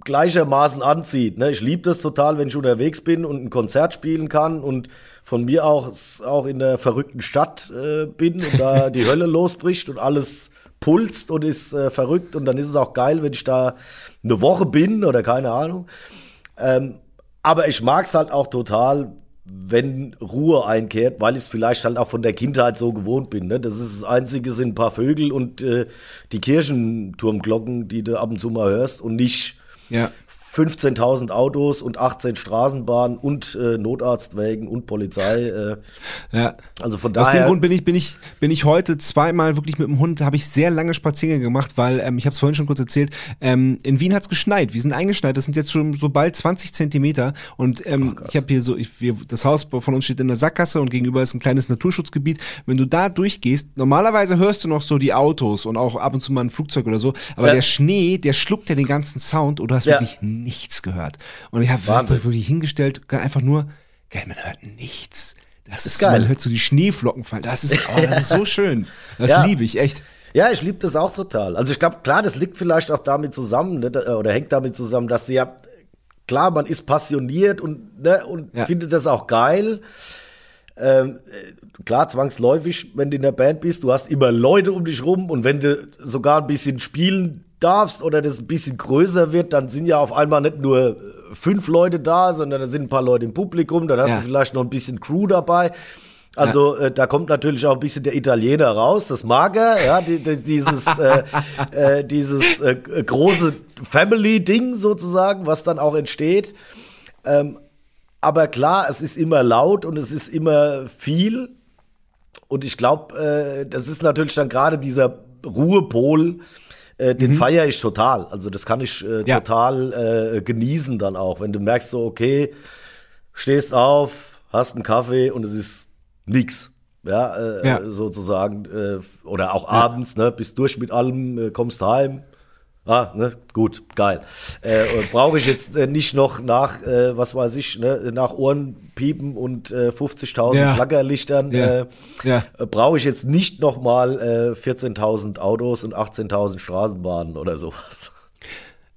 gleichermaßen anzieht. Ne? Ich liebe das total, wenn ich unterwegs bin und ein Konzert spielen kann und von mir aus auch in der verrückten Stadt äh, bin und da die Hölle losbricht und alles pulst und ist äh, verrückt und dann ist es auch geil, wenn ich da eine Woche bin oder keine Ahnung. Ähm, aber ich mag es halt auch total, wenn Ruhe einkehrt, weil ich es vielleicht halt auch von der Kindheit so gewohnt bin. Ne? Das ist das Einzige, sind ein paar Vögel und äh, die Kirchenturmglocken, die du ab und zu mal hörst und nicht Ja. 15.000 Autos und 18 Straßenbahnen und äh, Notarztwägen und Polizei. Äh, Ja. also von Aus dem daher. Grund bin ich, bin ich, bin ich heute zweimal wirklich mit dem Hund, habe ich sehr lange Spaziergänge gemacht, weil, ähm, ich habe es vorhin schon kurz erzählt, ähm, in Wien hat's geschneit. Wir sind eingeschneit, das sind jetzt schon so bald 20 Zentimeter. Und ähm, ich habe hier so, ich, wir, das Haus von uns steht in der Sackgasse und gegenüber ist ein kleines Naturschutzgebiet. Wenn du da durchgehst, normalerweise hörst du noch so die Autos und auch ab und zu mal ein Flugzeug oder so, aber Ja. der Schnee, der schluckt ja den ganzen Sound und du hast Ja. wirklich nichts gehört. Und ich habe wirklich hingestellt, einfach nur, geil, man hört nichts. Das ist, geil. man hört so die Schneeflocken fallen. Das ist, oh, das ist so schön. Das Ja. liebe ich, echt. Ja, ich liebe das auch total. Also ich glaube, klar, das liegt vielleicht auch damit zusammen, ne, oder hängt damit zusammen, dass sie ja, klar, man ist passioniert und, ne, und Ja. findet das auch geil. Ähm, äh, klar, zwangsläufig, wenn du in der Band bist, du hast immer Leute um dich rum und wenn du sogar ein bisschen spielen darfst oder das ein bisschen größer wird, dann sind ja auf einmal nicht nur äh, fünf Leute da, sondern da sind ein paar Leute im Publikum, dann hast Ja. du vielleicht noch ein bisschen Crew dabei. Also äh, da kommt natürlich auch ein bisschen der Italiener raus, das mag er, ja, die, die, dieses, äh, äh, dieses äh, große Family-Ding sozusagen, was dann auch entsteht. Ähm, aber klar, es ist immer laut und es ist immer viel. Und ich glaube, äh, das ist natürlich dann gerade dieser Ruhepol, äh, den feiere ich total. Also das kann ich äh, Ja. total äh, genießen dann auch, wenn du merkst so, okay, stehst auf, hast einen Kaffee und es ist nix. Ja, äh, Ja. sozusagen. Äh, oder auch abends, ne, bist durch mit allem, kommst heim. Ah, ne, gut, geil. Äh, Brauche ich jetzt äh, nicht noch nach, äh, was weiß ich, ne, nach Ohrenpiepen und äh, 50.000 Ja. Flackerlichtern. Ja. Äh, Ja. äh, Brauche ich jetzt nicht noch mal äh, 14.000 Autos und 18.000 Straßenbahnen oder sowas.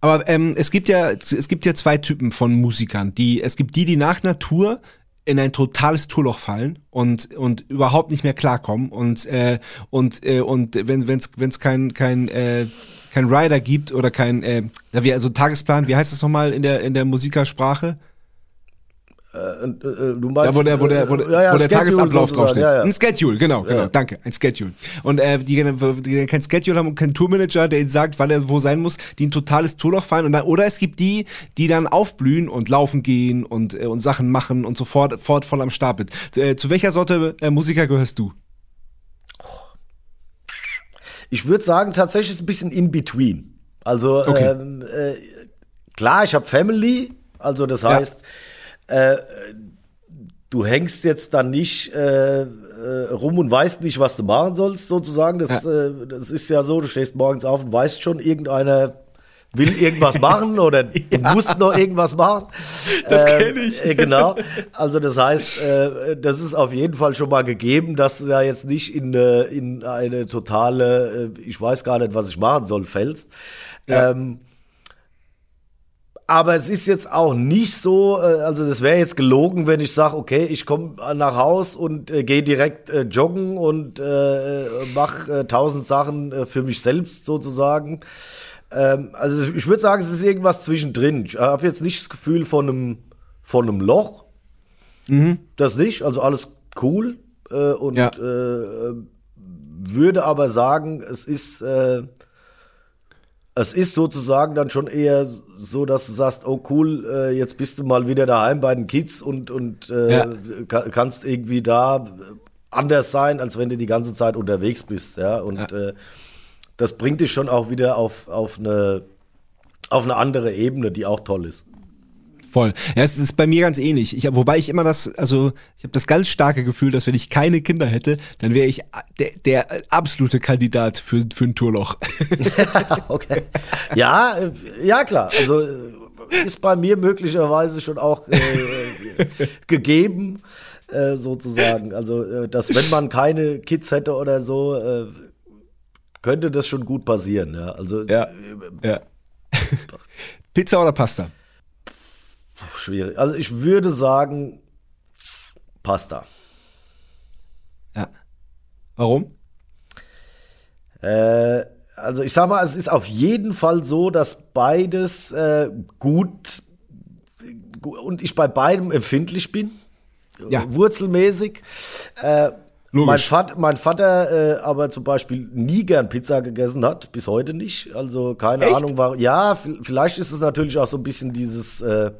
Aber ähm, es gibt ja, es gibt ja zwei Typen von Musikern. Die, es gibt die, die nach Natur in ein totales Tourloch fallen und und überhaupt nicht mehr klarkommen und äh, und äh, und wenn wenn's kein kein äh, kein Rider gibt oder kein äh, wie also Tagesplan, wie heißt das nochmal in der in der Musikersprache? Äh, und, äh, du meinst, Da, wo der, wo der, wo äh, der, ja, ja, wo der Tagesablauf draufsteht. Ja. Ein Schedule, genau, genau, danke, ein Schedule. Und äh, die, die kein Schedule haben und keinen Tourmanager, der ihnen sagt, wann er wo sein muss, die ein totales Tourloch fallen. Und dann, oder es gibt die, die dann aufblühen und laufen gehen und, äh, und Sachen machen und sofort fort voll am Start sind. Zu, äh, zu welcher Sorte äh, Musiker gehörst du? Ich würde sagen, tatsächlich ein bisschen in between. Also Okay. ähm, äh, klar, ich habe Family, also das Ja. heißt, äh, du hängst jetzt dann nicht äh, äh, rum und weißt nicht, was du machen sollst, sozusagen. Das, äh, das ist ja so, du stehst morgens auf und weißt schon, irgendeiner will irgendwas machen oder du musst noch irgendwas machen. Das Ähm, kenn ich. Äh, genau. Also das heißt, äh, das ist auf jeden Fall schon mal gegeben, dass du ja jetzt nicht in, äh, in eine totale, äh, ich weiß gar nicht, was ich machen soll, fällst. Ja. Ähm, aber es ist jetzt auch nicht so, äh, also das wäre jetzt gelogen, wenn ich sage, okay, ich komme nach Haus und äh, gehe direkt äh, joggen und äh, mache tausend Sachen für mich selbst sozusagen. Ähm, also ich würde sagen, es ist irgendwas zwischendrin. Ich habe jetzt nicht das Gefühl von einem, von einem Loch. Mhm. Das nicht, also alles cool. Äh, und ja. äh, würde aber sagen, es ist äh, es ist sozusagen dann schon eher so, dass du sagst, oh cool, äh, jetzt bist du mal wieder daheim bei den Kids und, und äh, ja. kannst irgendwie da anders sein, als wenn du die ganze Zeit unterwegs bist, ja. Und ja. Äh, das bringt dich schon auch wieder auf, auf, eine, auf eine andere Ebene, die auch toll ist. Voll. Ja, es ist bei mir ganz ähnlich. Ich, wobei ich immer das, also ich habe das ganz starke Gefühl, dass wenn ich keine Kinder hätte, dann wäre ich der, der absolute Kandidat für, für ein Tourloch. okay. Ja, ja klar. Also ist bei mir möglicherweise schon auch äh, gegeben, äh, sozusagen. Also, äh, dass wenn man keine Kids hätte oder so, äh, könnte das schon gut passieren. Ja, also ja. ja. Pizza oder Pasta? Schwierig. Also ich würde sagen Pasta. Ja. Warum? Äh, also ich sag mal, es ist auf jeden Fall so, dass beides äh, gut und ich bei beidem empfindlich bin. Ja. Wurzelmäßig. Äh, mein, Vat, mein, Vater äh, aber zum Beispiel nie gern Pizza gegessen hat, bis heute nicht. Also keine Echt? Ahnung, war. Ja, vielleicht ist es natürlich auch so ein bisschen dieses äh,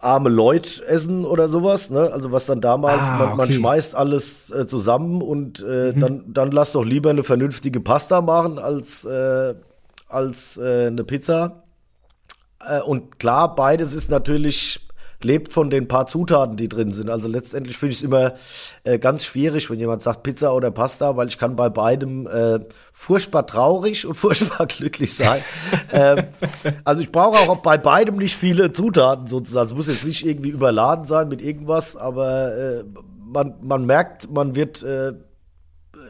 arme Leute essen oder sowas, ne? Also was dann damals, ah, man, okay. man, schmeißt alles äh, zusammen und äh, mhm. dann, dann lass doch lieber eine vernünftige Pasta machen als, äh, als äh, eine Pizza. Äh, und klar, beides ist natürlich lebt von den paar Zutaten, die drin sind. Also letztendlich finde ich es immer äh, ganz schwierig, wenn jemand sagt Pizza oder Pasta, weil ich kann bei beidem äh, furchtbar traurig und furchtbar glücklich sein. ähm, also ich brauche auch bei beidem nicht viele Zutaten sozusagen. Es muss jetzt nicht irgendwie überladen sein mit irgendwas, aber äh, man, man merkt, man wird äh,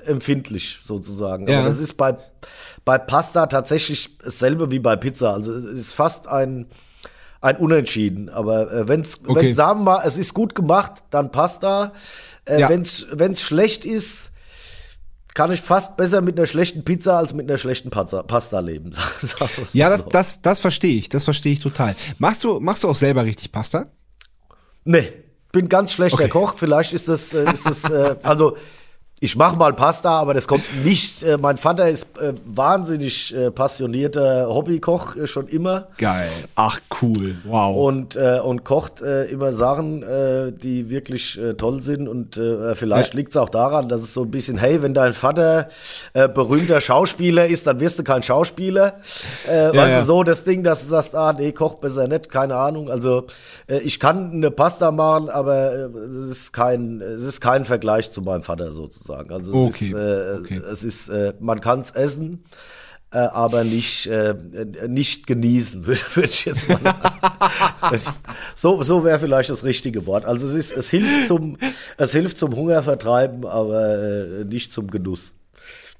empfindlich sozusagen. Ja. Aber das ist bei, bei Pasta tatsächlich dasselbe wie bei Pizza. Also es ist fast ein ein Unentschieden. Aber äh, wenn's, okay. wenn sagen wir es ist gut gemacht, dann passt da. Äh, ja. Wenn's, wenn's schlecht ist, kann ich fast besser mit einer schlechten Pizza als mit einer schlechten Pasta, Pasta leben. ja, das, das, das verstehe ich. Das verstehe ich total. Machst du, machst du auch selber richtig Pasta? Nee, bin ganz schlechter okay. Koch. Vielleicht ist das, äh, ist das äh, also ich mache mal Pasta, aber das kommt nicht. Äh, mein Vater ist äh, wahnsinnig äh, passionierter Hobbykoch äh, schon immer. Geil. Ach cool. Wow. Und äh, und kocht äh, immer Sachen, die wirklich toll sind und vielleicht ja. liegt es auch daran, dass es so ein bisschen, hey, wenn dein Vater berühmter Schauspieler ist, dann wirst du kein Schauspieler. Ja, weißt ja. du so das Ding, dass du sagst, ah nee, koch besser nicht, keine Ahnung. Also ich kann eine Pasta machen, aber es ist kein es ist kein Vergleich zu meinem Vater sozusagen sozusagen. Also es okay. ist, äh, okay. es ist äh, man kann es essen, äh, aber nicht, äh, nicht genießen, würde würd ich jetzt mal sagen. so so wäre vielleicht das richtige Wort. Also es, ist, es, hilft zum, es hilft zum Hunger vertreiben, aber äh, nicht zum Genuss.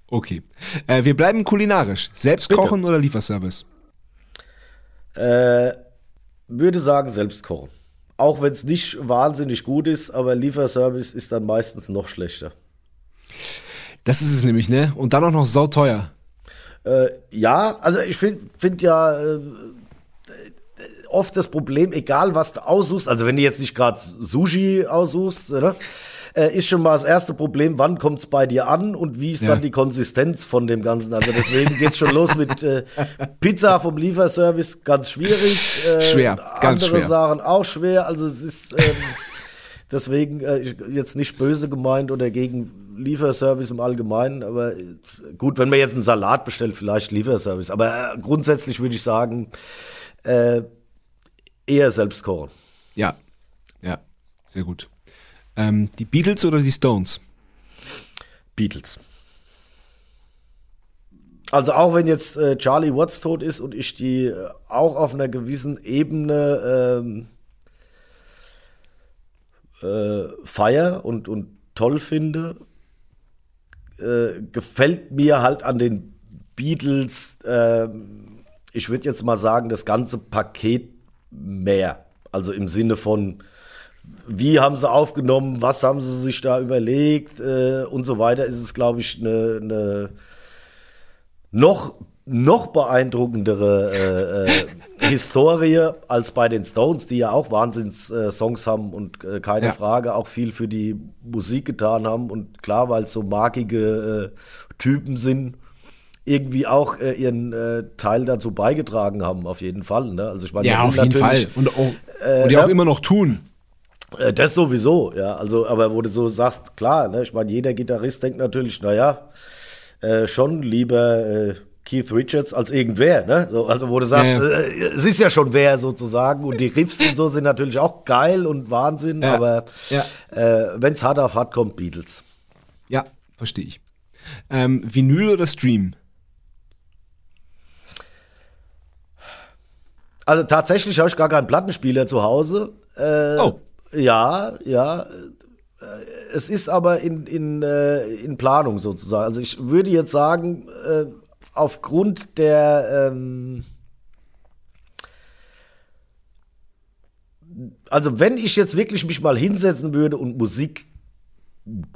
Okay. Äh, wir bleiben kulinarisch. Selbst Bitte. kochen oder Lieferservice? Würde sagen, selbst kochen. Auch wenn es nicht wahnsinnig gut ist, aber Lieferservice ist dann meistens noch schlechter. Das ist es nämlich, ne? Und dann auch noch sauteuer. Äh, ja, also ich finde find ja äh, oft das Problem, egal was du aussuchst, also wenn du jetzt nicht gerade Sushi aussuchst, ne? Äh, ist schon mal das erste Problem, wann kommt es bei dir an und wie ist ja. dann die Konsistenz von dem Ganzen. Also deswegen geht es schon los mit äh, Pizza vom Lieferservice, ganz schwierig. Äh, schwer, ganz andere schwer. Sachen auch schwer. Also es ist ähm, deswegen äh, jetzt nicht böse gemeint oder gegen Lieferservice im Allgemeinen, aber gut, wenn man jetzt einen Salat bestellt, vielleicht Lieferservice. Aber äh, grundsätzlich würde ich sagen, äh, eher selbst kochen. Ja, ja, sehr gut. Ähm, die Beatles oder die Stones? Beatles. Also auch wenn jetzt äh, Charlie Watts tot ist und ich die äh, auch auf einer gewissen Ebene ähm, äh, feier und, und toll finde, äh, gefällt mir halt an den Beatles äh, ich würde jetzt mal sagen, das ganze Paket mehr. Also im Sinne von, wie haben sie aufgenommen, was haben sie sich da überlegt äh, und so weiter, ist es, glaube ich, eine ne noch, noch beeindruckendere äh, äh, Historie als bei den Stones, die ja auch Wahnsinns-Songs äh, haben und äh, keine ja. Frage auch viel für die Musik getan haben. Und klar, weil es so markige äh, Typen sind, irgendwie auch äh, ihren äh, Teil dazu beigetragen haben, auf jeden Fall. Ne? Also ich meine, ja, auf jeden Fall. Und, auch, äh, und die auch immer noch tun. Äh, das sowieso, ja. Also, aber wo du so sagst, klar, ne? ich meine, jeder Gitarrist denkt natürlich, naja, äh, schon lieber äh, Keith Richards als irgendwer, ne? So, also wo du sagst, ja. Äh, es ist ja schon wer sozusagen und die Riffs und so sind natürlich auch geil und Wahnsinn, ja. aber ja. Äh, wenn es hart auf hart kommt, Beatles. Ja, verstehe ich. Ähm, Vinyl oder Stream? Also tatsächlich habe ich gar keinen Plattenspieler zu Hause. Äh, oh. Ja, ja. Äh, es ist aber in, in, äh, in Planung sozusagen. Also ich würde jetzt sagen, äh, aufgrund der ähm also wenn ich jetzt wirklich mich mal hinsetzen würde und Musik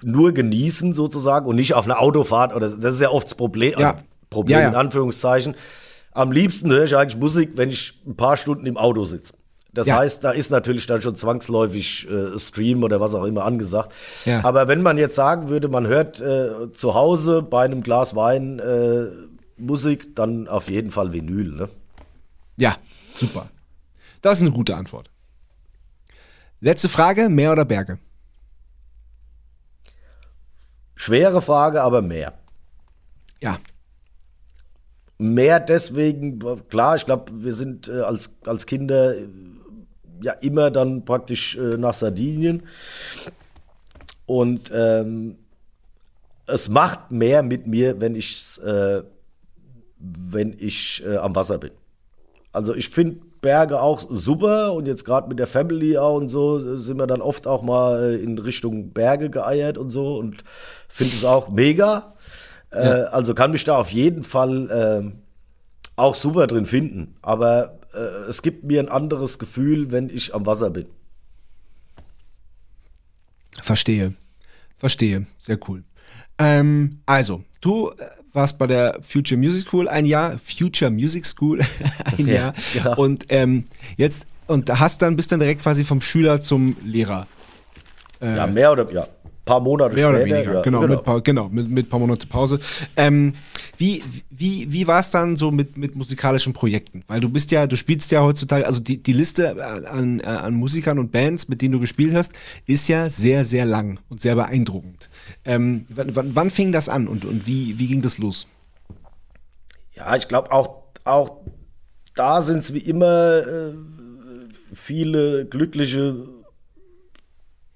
nur genießen sozusagen und nicht auf einer Autofahrt oder das ist ja oft das Problem, also Problem ja, ja. in Anführungszeichen. Am liebsten höre ich eigentlich Musik, wenn ich ein paar Stunden im Auto sitze. Das ja. heißt, da ist natürlich dann schon zwangsläufig äh, Stream oder was auch immer angesagt. Ja. Aber wenn man jetzt sagen würde, man hört äh, zu Hause bei einem Glas Wein äh, Musik, dann auf jeden Fall Vinyl. Ne? Ja, super. Das ist eine gute Antwort. Letzte Frage, Meer oder Berge? Schwere Frage, aber mehr. Ja, Mehr deswegen, klar, ich glaube, wir sind äh, als, als Kinder äh, ja immer dann praktisch äh, nach Sardinien. Und ähm, es macht mehr mit mir, wenn ich äh, wenn ich äh, am Wasser bin. Also ich finde Berge auch super und jetzt gerade mit der Family auch und so sind wir dann oft auch mal äh, in Richtung Berge geeiert und so und finde es auch mega. Äh, ja. also kann mich da auf jeden Fall äh, auch super drin finden. Aber äh, es gibt mir ein anderes Gefühl, wenn ich am Wasser bin. Verstehe. Verstehe. Sehr cool. Ähm, also, du äh, warst bei der Future Music School ein Jahr, Future Music School ein ja, Jahr. Ja. Und ähm, jetzt und hast dann bist dann direkt quasi vom Schüler zum Lehrer. Äh, ja, mehr oder ja paar Monate Mehr später. Oder weniger, ja, genau, genau. Mit, paar, genau mit, mit paar Monate Pause. Ähm, wie wie, wie war es dann so mit, mit musikalischen Projekten? Weil du bist ja, du spielst ja heutzutage, also die, die Liste an, an Musikern und Bands, mit denen du gespielt hast, ist ja sehr, sehr lang und sehr beeindruckend. Ähm, wann, wann fing das an und, und wie, wie ging das los? Ja, ich glaube auch, auch da sind es wie immer äh, viele glückliche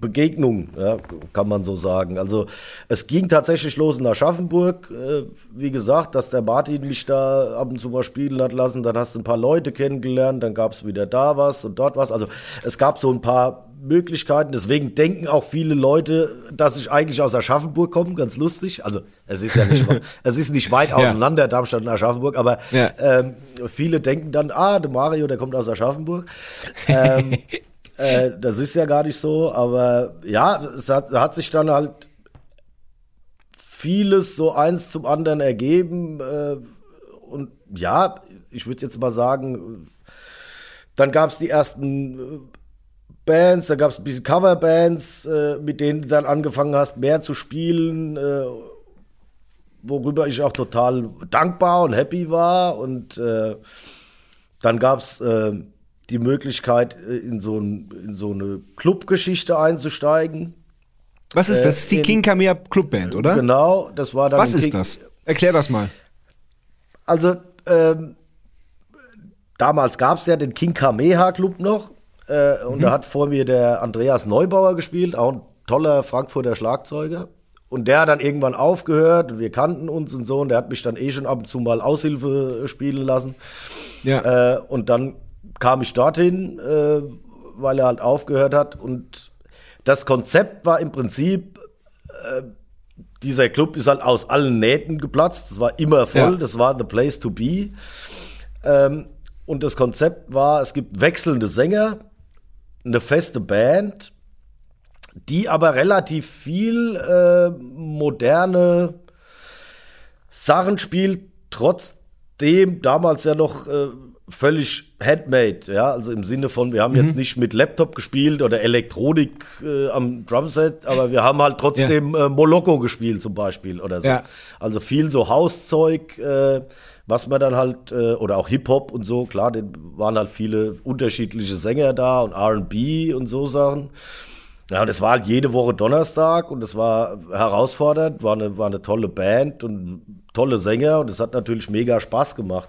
Begegnung, ja, kann man so sagen. Also es ging tatsächlich los in Aschaffenburg. Äh, wie gesagt, dass der Martin mich da ab und zu mal spielen hat lassen. Dann hast du ein paar Leute kennengelernt, dann gab es wieder da was und dort was. Also es gab so ein paar Möglichkeiten. Deswegen denken auch viele Leute, dass ich eigentlich aus Aschaffenburg komme. Ganz lustig. Also es ist ja nicht, es ist nicht weit auseinander, ja. Darmstadt und Aschaffenburg. Aber ja. ähm, viele denken dann, ah, der Mario, der kommt aus Aschaffenburg. Ähm, Äh, das ist ja gar nicht so, aber ja, es hat, hat, sich dann halt vieles so eins zum anderen ergeben. Äh, und ja, ich würde jetzt mal sagen, dann gab es die ersten äh, Bands, da gab es ein bisschen Coverbands, äh, mit denen du dann angefangen hast, mehr zu spielen, äh, worüber ich auch total dankbar und happy war. Und äh, dann gab es die Möglichkeit, äh, in so, ein, in so eine Clubgeschichte einzusteigen. Was ist das? Das ist die in, King Kamea Clubband, oder? Genau, das war dann. Was ist King, das? Erklär das mal. Also, ähm, damals gab es ja den King Kameha Club noch. Äh, und mhm. da hat vor mir der Andreas Neubauer gespielt, auch ein toller Frankfurter Schlagzeuger. Und der hat dann irgendwann aufgehört, wir kannten uns und so, und der hat mich dann eh schon ab und zu mal Aushilfe spielen lassen. Ja. Äh, und dann kam ich dorthin, äh, weil er halt aufgehört hat. Und das Konzept war im Prinzip, äh, dieser Club ist halt aus allen Nähten geplatzt. Das war immer voll, ja. das war the place to be. Ähm, und das Konzept war, es gibt wechselnde Sänger, eine feste Band, die aber relativ viel äh, moderne Sachen spielt, trotzdem damals ja noch äh, völlig handmade, ja, also im Sinne von, wir haben mhm. jetzt nicht mit Laptop gespielt oder Elektronik äh, am Drumset, aber wir haben halt trotzdem ja. äh, Moloko gespielt zum Beispiel oder so. Ja. Also viel so Hauszeug, äh, was man dann halt, äh, oder auch Hip-Hop und so, klar, da waren halt viele unterschiedliche Sänger da und RB und so Sachen. Ja, und es war halt jede Woche Donnerstag und es war herausfordernd, war eine, war eine tolle Band und tolle Sänger und es hat natürlich mega Spaß gemacht.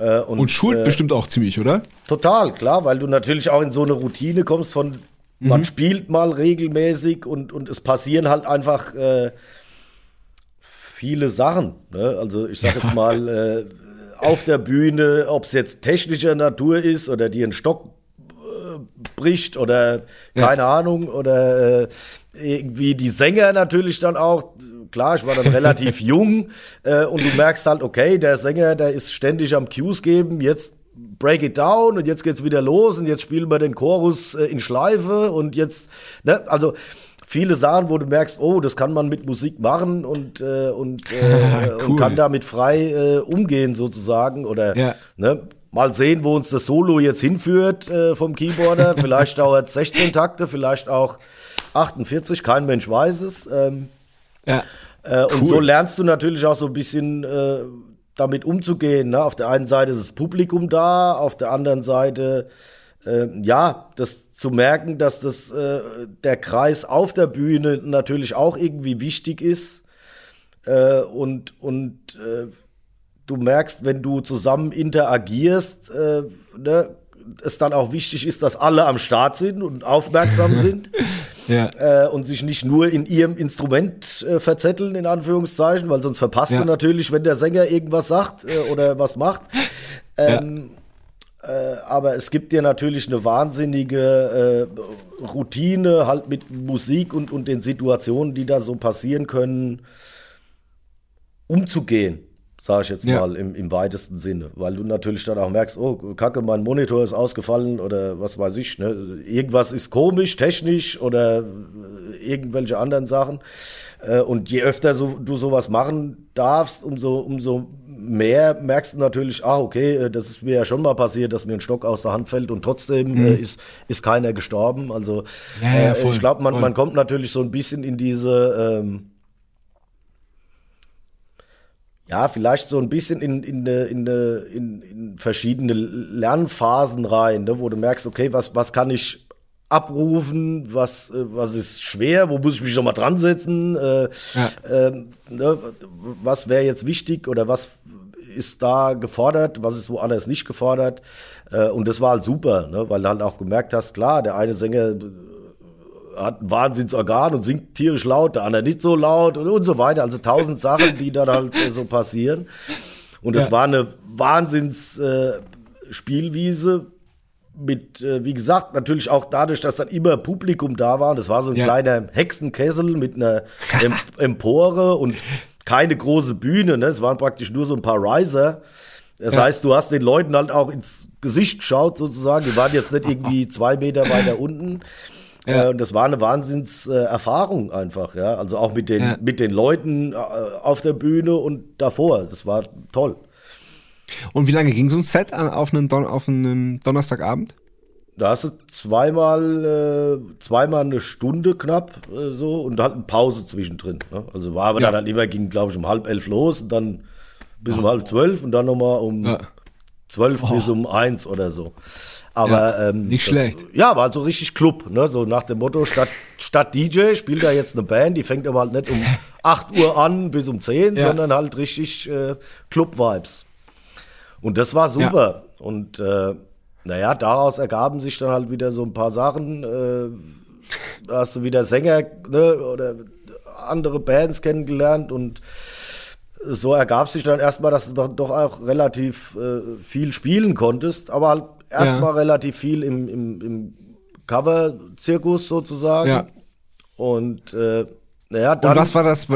Äh, und, und schult äh, bestimmt auch ziemlich, oder? Total, klar, weil du natürlich auch in so eine Routine kommst von, mhm. man spielt mal regelmäßig und, und es passieren halt einfach äh, viele Sachen. Ne? Also ich sag jetzt mal, äh, auf der Bühne, ob es jetzt technischer Natur ist oder dir ein Stock äh, bricht oder keine ja. Ahnung oder äh, irgendwie die Sänger natürlich dann auch klar, ich war dann relativ jung äh, und du merkst halt, okay, der Sänger, der ist ständig am Cues geben, jetzt break it down und jetzt geht's wieder los und jetzt spielen wir den Chorus äh, in Schleife und jetzt, ne, also viele Sachen, wo du merkst, oh, das kann man mit Musik machen und, äh, und, äh, cool. und kann damit frei äh, umgehen sozusagen oder ja. ne, mal sehen, wo uns das Solo jetzt hinführt äh, vom Keyboarder. vielleicht dauert 16 Takte, vielleicht auch 48, kein Mensch weiß es. Ähm, ja. Äh, cool. Und so lernst du natürlich auch so ein bisschen äh, damit umzugehen. Ne? Auf der einen Seite ist das Publikum da, auf der anderen Seite, äh, ja, das zu merken, dass das äh, der Kreis auf der Bühne natürlich auch irgendwie wichtig ist. Äh, und und äh, du merkst, wenn du zusammen interagierst, ne, es dann auch wichtig ist, dass alle am Start sind und aufmerksam sind ja. äh, und sich nicht nur in ihrem Instrument äh, verzetteln, in Anführungszeichen, weil sonst verpasst ja. du natürlich, wenn der Sänger irgendwas sagt äh, oder was macht. Ähm, ja. Äh, aber es gibt dir natürlich eine wahnsinnige äh, Routine, halt mit Musik und, und den Situationen, die da so passieren können, umzugehen sage ich jetzt ja. mal im, im weitesten Sinne, weil du natürlich dann auch merkst, oh, kacke, mein Monitor ist ausgefallen oder was weiß ich, ne? irgendwas ist komisch, technisch oder irgendwelche anderen Sachen. Äh, und je öfter so, du sowas machen darfst, umso, umso mehr merkst du natürlich, ah, okay, äh, das ist mir ja schon mal passiert, dass mir ein Stock aus der Hand fällt und trotzdem mhm. äh, ist, ist keiner gestorben. Also ja, ja, äh, ich glaube, man, man kommt natürlich so ein bisschen in diese ähm, ja, vielleicht so ein bisschen in, in, in, in, in verschiedene Lernphasen rein, ne, wo du merkst, okay, was, was kann ich abrufen, was, äh, was ist schwer, wo muss ich mich nochmal dran setzen, äh, ja. äh, ne, was wäre jetzt wichtig oder was ist da gefordert, was ist woanders nicht gefordert. Äh, und das war halt super, ne, weil du halt auch gemerkt hast, klar, der eine Sänger hat ein Wahnsinnsorgan und singt tierisch laut, der andere nicht so laut und, und so weiter. Also tausend Sachen, die dann halt so passieren. Und es ja. war eine Wahnsinns-Spielwiese äh, mit, äh, wie gesagt, natürlich auch dadurch, dass dann immer Publikum da war. Und es war so ein ja. kleiner Hexenkessel mit einer em Empore und keine große Bühne. Ne? Es waren praktisch nur so ein paar Riser. Das ja. heißt, du hast den Leuten halt auch ins Gesicht geschaut, sozusagen. Die waren jetzt nicht irgendwie zwei Meter weiter unten. Ja. Äh, und das war eine Wahnsinnserfahrung einfach, ja. Also auch mit den, ja. mit den Leuten äh, auf der Bühne und davor. Das war toll. Und wie lange ging so ein Set an, auf, einen Don auf einen Donnerstagabend? Da hast du zweimal, äh, zweimal eine Stunde knapp äh, so und halt eine Pause zwischendrin. Ne? Also war aber ja. dann halt immer, ging glaube ich um halb elf los und dann bis um halb zwölf und dann nochmal um ja. zwölf oh. bis um eins oder so. Aber ja, ähm, nicht das, schlecht. Ja, war so richtig Club, ne? So nach dem Motto, statt, statt DJ spielt da jetzt eine Band, die fängt aber halt nicht um 8 Uhr an bis um 10, ja. sondern halt richtig äh, Club-Vibes. Und das war super. Ja. Und äh, naja, daraus ergaben sich dann halt wieder so ein paar Sachen. Äh, da hast du wieder Sänger ne, oder andere Bands kennengelernt und so ergab sich dann erstmal, dass du doch, doch auch relativ äh, viel spielen konntest, aber halt erstmal ja. relativ viel im, im, im Cover-Zirkus sozusagen. Ja. Und äh, naja, dann. Und was war das?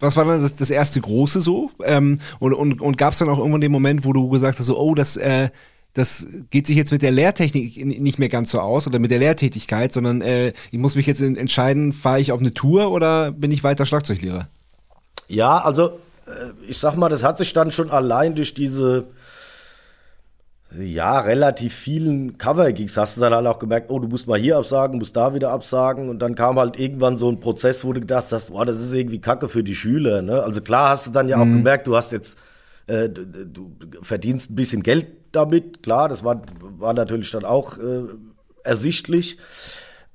was war dann das, das erste große so? Ähm, und und, und gab es dann auch irgendwann den Moment, wo du gesagt hast, so, oh, das, äh, das geht sich jetzt mit der Lehrtechnik nicht mehr ganz so aus oder mit der Lehrtätigkeit, sondern äh, ich muss mich jetzt entscheiden, fahre ich auf eine Tour oder bin ich weiter Schlagzeuglehrer? Ja, also äh, ich sag mal, das hat sich dann schon allein durch diese ja, relativ vielen Cover-Gigs hast du dann halt auch gemerkt, oh, du musst mal hier absagen, musst da wieder absagen. Und dann kam halt irgendwann so ein Prozess, wo du gedacht hast, boah, das ist irgendwie Kacke für die Schüler. Ne? Also klar hast du dann ja auch mhm. gemerkt, du hast jetzt, äh, du, du, verdienst ein bisschen Geld damit, klar, das war, war natürlich dann auch äh, ersichtlich.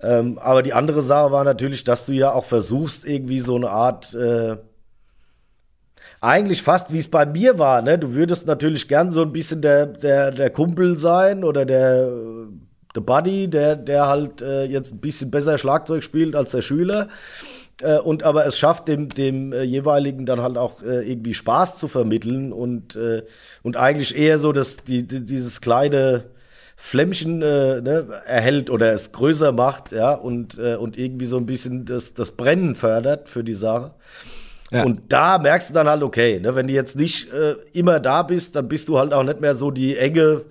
Ähm, aber die andere Sache war natürlich, dass du ja auch versuchst, irgendwie so eine Art äh, eigentlich fast wie es bei mir war, ne? Du würdest natürlich gern so ein bisschen der, der, der Kumpel sein oder der, der Buddy, der, der halt äh, jetzt ein bisschen besser Schlagzeug spielt als der Schüler. Äh, und aber es schafft dem, dem äh, jeweiligen dann halt auch äh, irgendwie Spaß zu vermitteln und, äh, und eigentlich eher so dass die, die dieses kleine Flämmchen äh, ne, erhält oder es größer macht, ja, und, äh, und irgendwie so ein bisschen das, das Brennen fördert für die Sache. Ja. Und da merkst du dann halt, okay, ne, wenn du jetzt nicht äh, immer da bist, dann bist du halt auch nicht mehr so die enge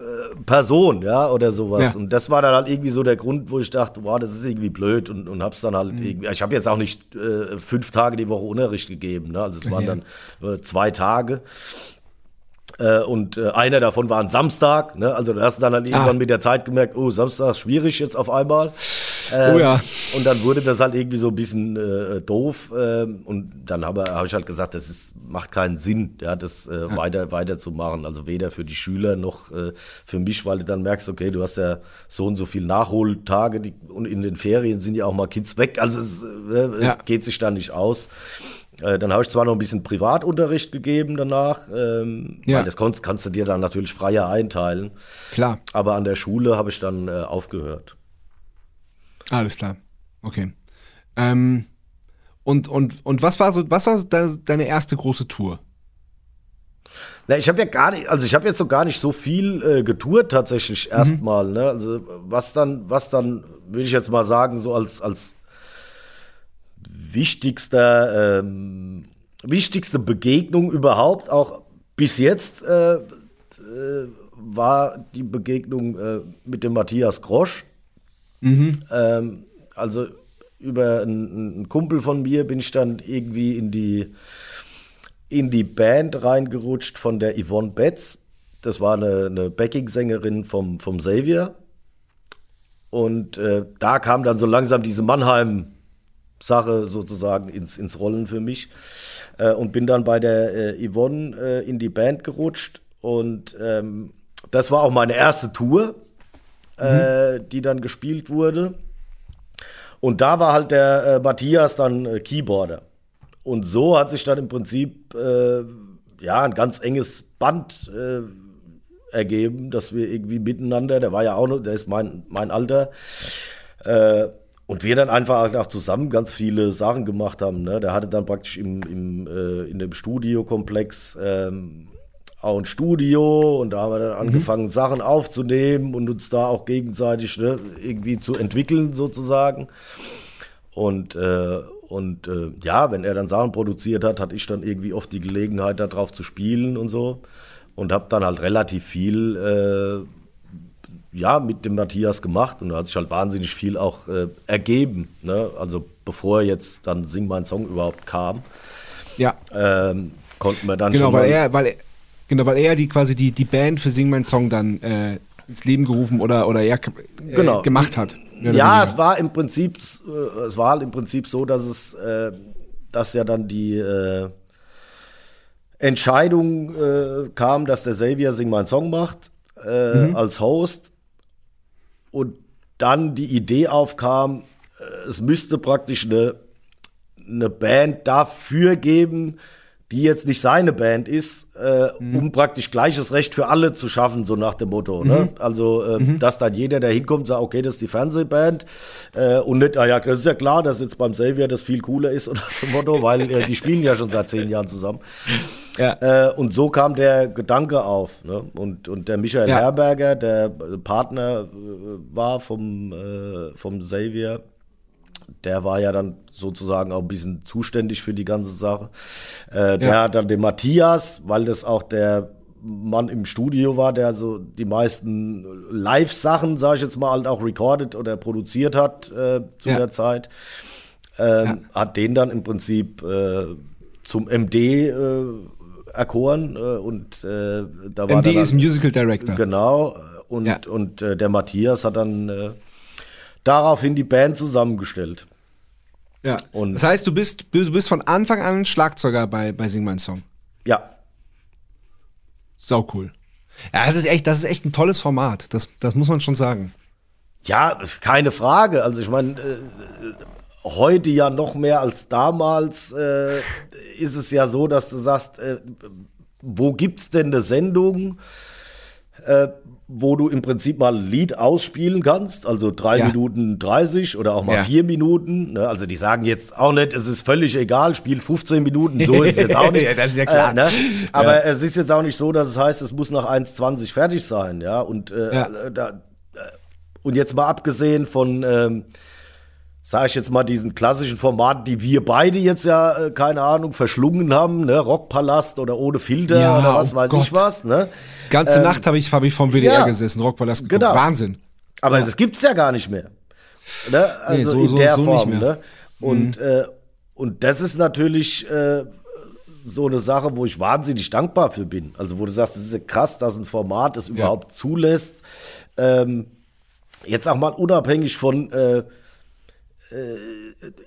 äh, Person, ja, oder sowas. Ja. Und das war dann halt irgendwie so der Grund, wo ich dachte, wow, das ist irgendwie blöd und, und hab's dann halt mhm. irgendwie, ich habe jetzt auch nicht äh, fünf Tage die Woche Unterricht gegeben, ne? also es waren ja. dann äh, zwei Tage. Äh, und äh, einer davon war ein Samstag. Ne? Also du hast dann, irgendwann ah. mit der Zeit gemerkt, oh, Samstag ist schwierig jetzt auf einmal. Ähm, oh ja. Und dann wurde das halt irgendwie so ein bisschen äh, doof. Ähm, und dann habe hab ich halt gesagt, das ist, macht keinen Sinn, ja, das äh, ja. weiter, weiterzumachen. Also weder für die Schüler noch äh, für mich, weil du dann merkst, okay, du hast ja so und so viele Nachholtage die, und in den Ferien sind ja auch mal Kids weg. Also es äh, ja. geht sich dann nicht aus. Äh, dann habe ich zwar noch ein bisschen Privatunterricht gegeben danach, ähm, ja. weil das kannst, kannst du dir dann natürlich freier einteilen. Klar. Aber an der Schule habe ich dann äh, aufgehört. Alles klar. Okay. Ähm, und, und, und was war so, was war deine erste große Tour? Na, ich habe ja gar nicht, also ich habe jetzt so gar nicht so viel äh, getourt tatsächlich erstmal. Mhm. Ne? Also was dann, was dann, würde ich jetzt mal sagen, so als, als wichtigster, ähm, wichtigste Begegnung überhaupt, auch bis jetzt, äh, äh, war die Begegnung äh, mit dem Matthias Grosch. Mhm. Ähm, also über einen, Kumpel von mir bin ich dann irgendwie in die, in die Band reingerutscht von der Yvonne Betz. Das war eine, eine Backing-Sängerin vom, vom Xavier. Und äh, da kam dann so langsam diese Mannheim- Sache sozusagen ins, ins Rollen für mich. Äh, und bin dann bei der äh, Yvonne äh, in die Band gerutscht. Und ähm, das war auch meine erste Tour, äh, mhm. die dann gespielt wurde. Und da war halt der äh, Matthias dann äh, Keyboarder. Und so hat sich dann im Prinzip ja ein ganz enges Band ergeben, dass wir irgendwie miteinander, der war ja auch noch, der ist mein, mein Alter, und wir dann einfach auch zusammen ganz viele Sachen gemacht haben. Ne? Der hatte dann praktisch im, im, äh, in dem Studiokomplex ähm, auch ein Studio und da haben wir dann mhm. angefangen, Sachen aufzunehmen und uns da auch gegenseitig ne, irgendwie zu entwickeln sozusagen. Und, äh, und äh, ja, wenn er dann Sachen produziert hat, hatte ich dann irgendwie oft die Gelegenheit, darauf zu spielen und so. Und habe dann halt relativ viel äh, ja, mit dem Matthias gemacht und da hat sich halt wahnsinnig viel auch äh, ergeben. Ne? Also bevor jetzt dann Sing mein Song überhaupt kam, ja. ähm, konnten wir dann genau, schon. Weil er, weil er, genau, weil er die quasi die, die Band für Sing mein Song dann äh, ins Leben gerufen oder, oder er äh, genau. gemacht hat. Ja, es war im Prinzip, äh, es war im Prinzip so, dass es, äh, dass ja dann die äh, Entscheidung kam, dass der Xavier Sing mein Song macht mhm. als Host und dann die Idee aufkam, äh, es müsste praktisch eine, eine Band dafür geben, die jetzt nicht seine Band ist, äh, mhm. um praktisch gleiches Recht für alle zu schaffen, so nach dem Motto. Ne? Mhm. Ne? Also, äh, mhm. dass dann jeder, der hinkommt, sagt, okay, das ist die Fernsehband äh, und nicht, ah ja, das ist ja klar, dass jetzt beim Xavier das viel cooler ist, oder dem Motto, weil äh, die spielen ja schon seit zehn Jahren zusammen. Ja. Äh, und so kam der Gedanke auf. Ne? Und, und der Michael ja. Herberger, der Partner äh, war vom, vom Xavier, der war ja dann sozusagen auch ein bisschen zuständig für die ganze Sache. Äh, der Ja. hat dann den Matthias, weil das auch der Mann im Studio war, der so die meisten Live-Sachen, sage ich jetzt mal, halt auch recorded oder produziert hat äh, zu Ja. der Zeit. Ähm, Ja. Hat den dann im Prinzip äh, zum MD äh, erkoren äh, und äh, da war MD dann ist Musical Director. Genau. Und, Ja. und äh, der Matthias hat dann äh, daraufhin die Band zusammengestellt. Ja. Und- das heißt, du bist, du bist von Anfang an Schlagzeuger bei, bei Sing Mein Song. Ja, Sau cool. Ja, das ist echt, das ist echt ein tolles Format. Das, das muss man schon sagen. ja, keine Frage. Also ich meine, äh, heute ja noch mehr als damals äh, ist es ja so, dass du sagst, äh, wo gibt's denn eine Sendung, äh, wo du im Prinzip mal ein Lied ausspielen kannst, also drei Ja. Minuten 30 oder auch mal Ja. vier Minuten. Ne? Also die sagen jetzt auch nicht, es ist völlig egal, spiel 15 Minuten, so ist es jetzt auch nicht. Ja, das ist ja klar. Äh, ne? Aber es ist jetzt auch nicht so, dass es heißt, es muss nach 1,20 fertig sein, ja. Und, äh, Ja. äh, da, äh, und jetzt mal abgesehen von, ähm, sage ich jetzt mal, diesen klassischen Formaten, die wir beide jetzt ja, äh, keine Ahnung, verschlungen haben, ne? Rockpalast oder ohne Filter Ja, oder was oh weiß Gott. ich was, ne? Ganze Nacht habe ich, hab ich vom WDR ja. gesessen, Rockpalast geguckt. Genau. Wahnsinn. Aber das gibt's ja gar nicht mehr. Ne? Also so- in so- der so Form. Mhm. Ne? Und, äh, und das ist natürlich äh, so eine Sache, wo ich wahnsinnig dankbar für bin. Also wo du sagst, es ist ja krass, dass ein Format es überhaupt zulässt. Ähm, jetzt auch mal unabhängig von äh,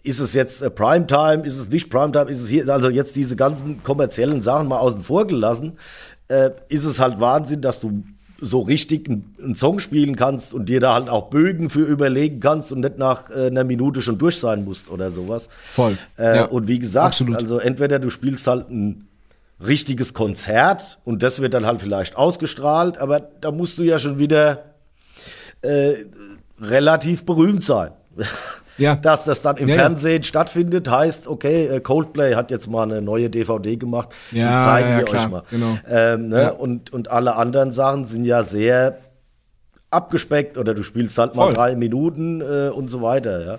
ist es jetzt äh, Primetime, ist es nicht Primetime, ist es hier, also jetzt diese ganzen kommerziellen Sachen mal außen vor gelassen, äh, ist es halt Wahnsinn, dass du so richtig einen, Song spielen kannst und dir da halt auch Bögen für überlegen kannst und nicht nach äh, einer Minute schon durch sein musst oder sowas. Voll. Äh, Ja, und wie gesagt, absolut. also entweder du spielst halt ein richtiges Konzert und das wird dann halt vielleicht ausgestrahlt, aber da musst du ja schon wieder äh, relativ berühmt sein. Ja. Dass das dann im Ja. Fernsehen stattfindet, heißt, okay, äh, Coldplay hat jetzt mal eine neue DVD gemacht, die zeigen wir klar, euch mal. genau. Ähm, ne? Und, und alle anderen Sachen sind ja sehr abgespeckt oder du spielst halt mal Voll. drei Minuten äh, und so weiter. Ja?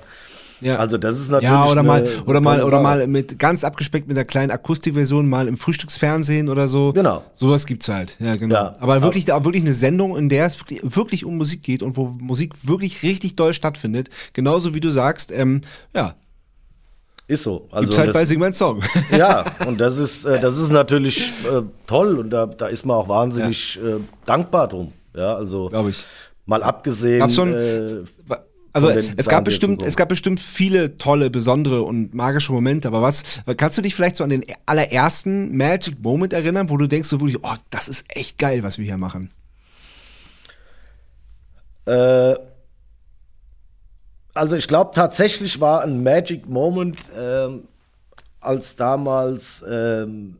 Ja. Also das ist natürlich Ja, oder mal, oder mal, oder Sache. mal mit ganz abgespeckt mit einer kleinen Akustikversion mal im Frühstücksfernsehen oder so. Genau. Sowas gibt's halt. Ja, genau. Ja. Aber wirklich, da wirklich eine Sendung, in der es wirklich, wirklich um Musik geht und wo Musik wirklich richtig doll stattfindet. Genauso wie du sagst, ähm, ja, Ist so. Also gibt's halt das- bei Sing mein Song. Ja, und das ist, äh, das ist natürlich äh, toll und da, da ist man auch wahnsinnig äh, dankbar drum. Ja, also Glaube ich. mal abgesehen. Gab's schon- äh, Also es gab bestimmt, es gab bestimmt viele tolle, besondere und magische Momente. Aber was, kannst du dich vielleicht so an den allerersten Magic Moment erinnern, wo du denkst so wirklich, oh, das ist echt geil, was wir hier machen? Äh, also ich glaube tatsächlich war ein Magic Moment, ähm, als damals, ähm,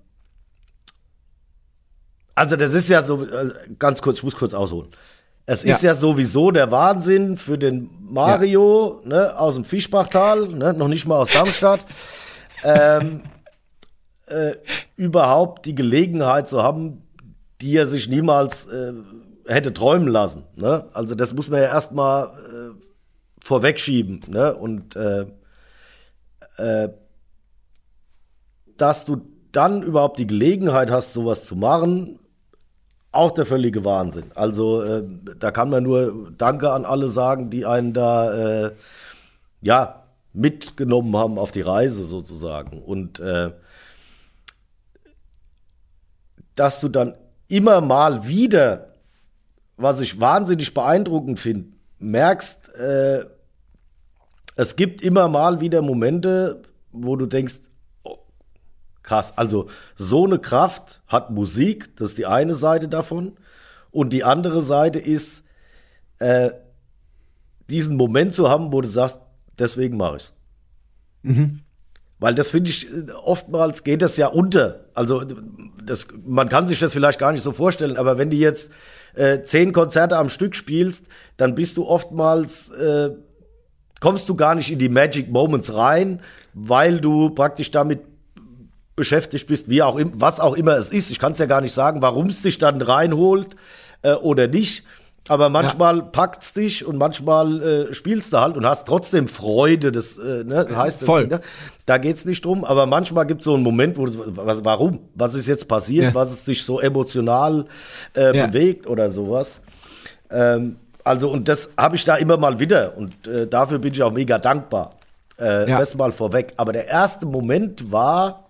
also das ist ja so, äh, ganz kurz, ich muss kurz ausholen. Es ist Ja. ja sowieso der Wahnsinn für den Mario ne, aus dem Fischbachtal, ne, noch nicht mal aus Darmstadt, ähm, äh, überhaupt die Gelegenheit zu haben, die er sich niemals äh, hätte träumen lassen. Ne? Also das muss man ja erstmal äh, vorwegschieben. Ne? Und äh, äh, dass du dann überhaupt die Gelegenheit hast, sowas zu machen, auch der völlige Wahnsinn. Also äh, da kann man nur Danke an alle sagen, die einen da äh, ja mitgenommen haben auf die Reise sozusagen. Und äh, dass du dann immer mal wieder, was ich wahnsinnig beeindruckend finde, merkst, äh, es gibt immer mal wieder Momente, wo du denkst, krass, also so eine Kraft hat Musik, das ist die eine Seite davon. Und die andere Seite ist, äh, diesen Moment zu haben, wo du sagst, deswegen mache ich's. Weil das finde ich, äh, oftmals geht das ja unter. Also das, man kann sich das vielleicht gar nicht so vorstellen, aber wenn du jetzt äh, zehn Konzerte am Stück spielst, dann bist du oftmals, äh, kommst du gar nicht in die Magic Moments rein, weil du praktisch damit beschäftigt bist, wie auch im, was auch immer es ist. Ich kann es ja gar nicht sagen, warum es dich dann reinholt äh, oder nicht. Aber manchmal ja. packt's dich und manchmal äh, spielst du halt und hast trotzdem Freude. Das äh, ne, heißt das, Voll. Ne? Da geht's nicht drum. Aber manchmal gibt's so einen Moment, wo was, warum? Was ist jetzt passiert? Ja. Was ist dich so emotional äh, Ja. bewegt oder sowas? Ähm, also und das habe ich da immer mal wieder und äh, dafür bin ich auch mega dankbar. Äh. Das mal vorweg. Aber der erste Moment war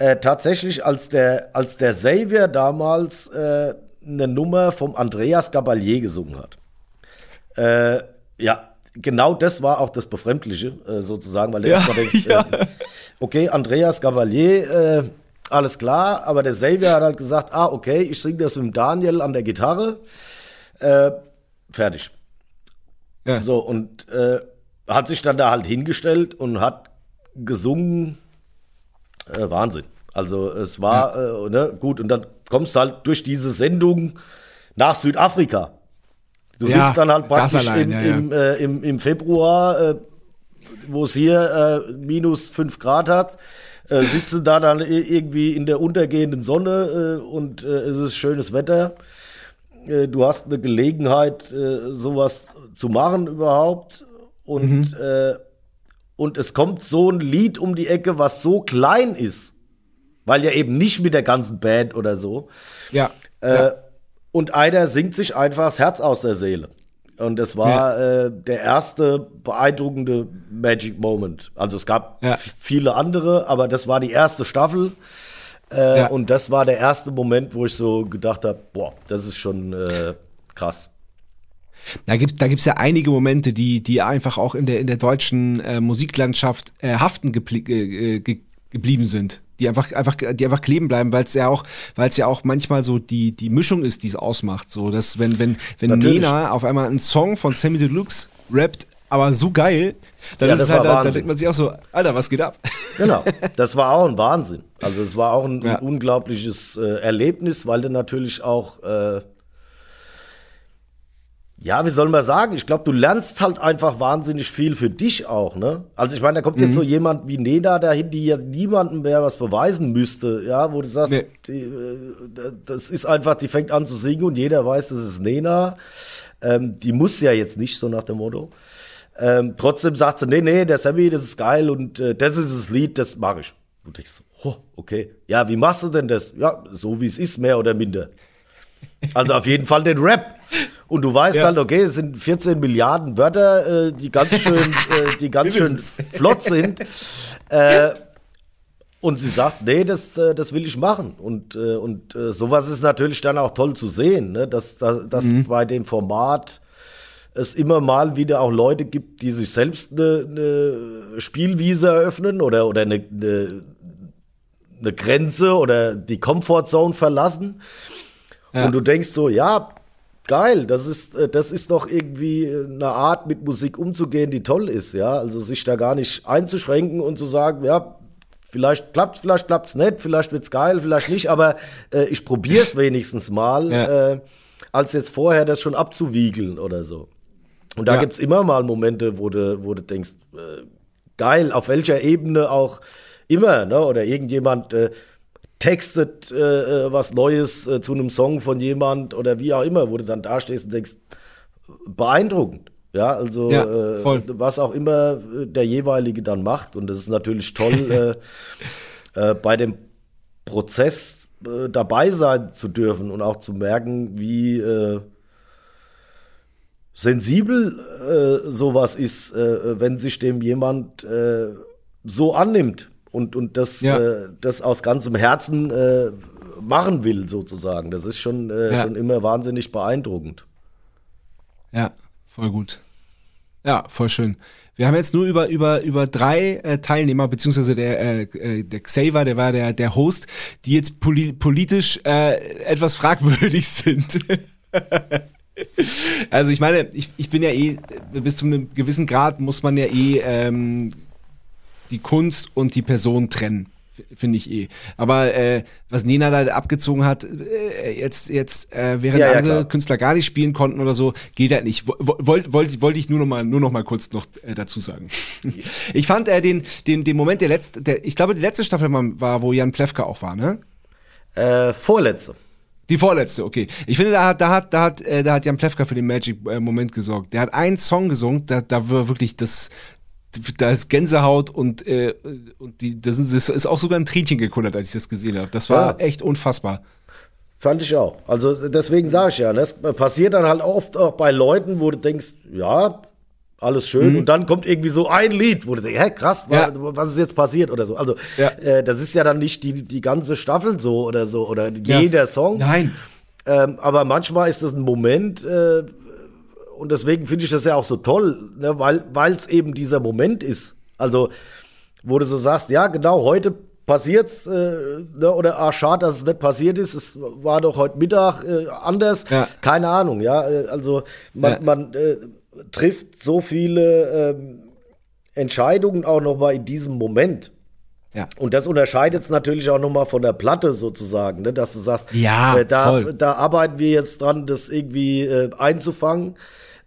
äh, tatsächlich, als der, als der Xavier damals äh, eine Nummer vom Andreas Gabalier gesungen hat. Äh, ja, genau das war auch das Befremdliche, äh, sozusagen, weil du Ja, erstmal denkst, ja. äh, okay, Andreas Gabalier, alles klar, aber der Xavier hat halt gesagt, ah, okay, ich singe das mit dem Daniel an der Gitarre. Fertig. Ja. So, und hat sich dann da halt hingestellt und hat gesungen. Äh, Wahnsinn. Also es war, äh, ne, gut, und dann kommst du halt durch diese Sendung nach Südafrika. Du Ja, sitzt dann halt praktisch allein, im, ja, ja. Im, äh, im, im Februar, äh, wo es hier äh, minus 5 Grad hat, äh, sitzen da dann irgendwie in der untergehenden Sonne und es ist schönes Wetter. Du hast eine Gelegenheit, sowas zu machen überhaupt. Und, äh, und es kommt so ein Lied um die Ecke, was so klein ist, weil ja eben nicht mit der ganzen Band oder so. Ja. Äh, ja. Und einer singt sich einfach das Herz aus der Seele. Und das war äh, der erste beeindruckende Magic Moment. Also es gab Ja. viele andere, aber das war die erste Staffel. Äh, Ja. Und das war der erste Moment, wo ich so gedacht habe, boah, das ist schon äh, krass. Da gibt's da gibt's ja einige Momente, die, die einfach auch in der, in der deutschen äh, Musiklandschaft äh, haften geblie äh, ge geblieben sind. Die einfach, einfach, die einfach kleben bleiben, weil es ja auch, weil es ja auch manchmal so die, die Mischung ist, die es ausmacht. So, dass wenn, wenn, wenn Natürlich. Nena auf einmal einen Song von Sammy Deluxe rappt, aber so geil, dann Ja, ist es halt, da, da denkt man sich auch so, Alter, was geht ab? Genau, das war auch ein Wahnsinn. Also es war auch ein, Ja. ein unglaubliches äh, Erlebnis, weil du natürlich auch, äh, ja, wie soll man sagen, ich glaube, du lernst halt einfach wahnsinnig viel für dich auch, ne? Also ich meine, da kommt Mhm. jetzt so jemand wie Nena dahin, die ja niemandem mehr was beweisen müsste, ja, wo du sagst, Nee. die, äh, das ist einfach, die fängt an zu singen und jeder weiß, das ist Nena. Ähm, die muss ja jetzt nicht, so nach dem Motto. Ähm, trotzdem sagt sie, nee, nee, der Sammy, das ist geil und äh, das ist das Lied, das mache ich. Du denkst, so, oh, okay. Ja, wie machst du denn das? Ja, so wie es ist, mehr oder minder. Also auf jeden Fall den Rap. Und du weißt Ja. halt, okay, es sind 14 Milliarden Wörter, äh, die ganz schön, äh, die ganz schön flott sind. Äh, und sie sagt, nee, das, äh, das will ich machen. Und, äh, und äh, sowas ist natürlich dann auch toll zu sehen, ne? dass, dass, dass bei dem Format es immer mal wieder auch Leute gibt, die sich selbst eine, eine Spielwiese eröffnen oder, oder eine, eine, eine Grenze oder die Comfortzone verlassen. Ja. Und du denkst so, ja, geil, das ist, äh, das ist doch irgendwie eine Art, mit Musik umzugehen, die toll ist, ja. Also sich da gar nicht einzuschränken und zu sagen, ja, vielleicht klappt vielleicht klappt's nicht, vielleicht wird's geil, vielleicht nicht, aber äh, ich probier's wenigstens mal, Ja. äh, als jetzt vorher das schon abzuwiegeln oder so. Und da Ja. gibt's immer mal Momente, wo du, wo du denkst, äh, geil, auf welcher Ebene auch immer, ne? Oder irgendjemand äh, textet äh, äh, was Neues äh, zu einem Song von jemand oder wie auch immer, wo du dann da stehst und denkst, beeindruckend. Ja, also Ja, äh, was auch immer äh, der jeweilige dann macht. Und das ist natürlich toll, äh, äh, bei dem Prozess äh, dabei sein zu dürfen und auch zu merken, wie äh, sensibel äh, sowas ist, äh, wenn sich dem jemand äh, so annimmt und, und das, Ja. äh, das aus ganzem Herzen äh, machen will, sozusagen. Das ist schon, äh, Ja. schon immer wahnsinnig beeindruckend. Ja, voll gut. Ja, voll schön. Wir haben jetzt nur über, über, über drei äh, Teilnehmer, beziehungsweise der, äh, äh, der Xaver, der war der, der Host, die jetzt poli politisch äh, etwas fragwürdig sind. also ich meine, ich, ich bin ja eh, bis zu einem gewissen Grad muss man ja eh ähm, die Kunst und die Person trennen. Finde ich eh. Aber äh, was Nena da abgezogen hat, äh, jetzt, jetzt äh, während Ja, ja, andere klar. Künstler gar nicht spielen konnten oder so, geht halt nicht. Wollte wollt, wollt, ich nur noch mal, nur noch mal kurz noch äh, dazu sagen. ich fand äh, den, den, den Moment der letzte, der, ich glaube, die letzte Staffel war, wo Jan Plewka auch war, ne? Äh, vorletzte. Die vorletzte, okay. Ich finde, da hat, da hat, da hat, da hat Jan Plewka für den Magic-Moment gesorgt. Der hat einen Song gesungen, da, da war wirklich das, da ist Gänsehaut und, äh, und die, das ist, ist auch sogar ein Tränchen gekullert, als ich das gesehen habe. Das war ja. echt unfassbar. Fand ich auch. Also deswegen sage ich ja, das passiert dann halt oft auch bei Leuten, wo du denkst, ja, alles schön. Mhm. Und dann kommt irgendwie so ein Lied, wo du denkst, hä, krass, ja. was, ist jetzt passiert oder so. Also ja. äh, das ist ja dann nicht die, die ganze Staffel so oder so oder jeder Song. Nein. Ähm, aber manchmal ist das ein Moment äh, und deswegen finde ich das ja auch so toll, ne, weil es eben dieser Moment ist. Also wo du so sagst, ja genau, heute passiert's äh, ne, oder ah, schade, dass es nicht passiert ist. Es war doch heute Mittag äh, anders. Ja. Keine Ahnung, ja. Äh, also man, ja. man äh, trifft so viele ähm, Entscheidungen auch noch mal in diesem Moment. Ja. Und das unterscheidet es natürlich auch nochmal von der Platte sozusagen, ne? dass du sagst, ja, äh, da, da arbeiten wir jetzt dran, das irgendwie äh, einzufangen,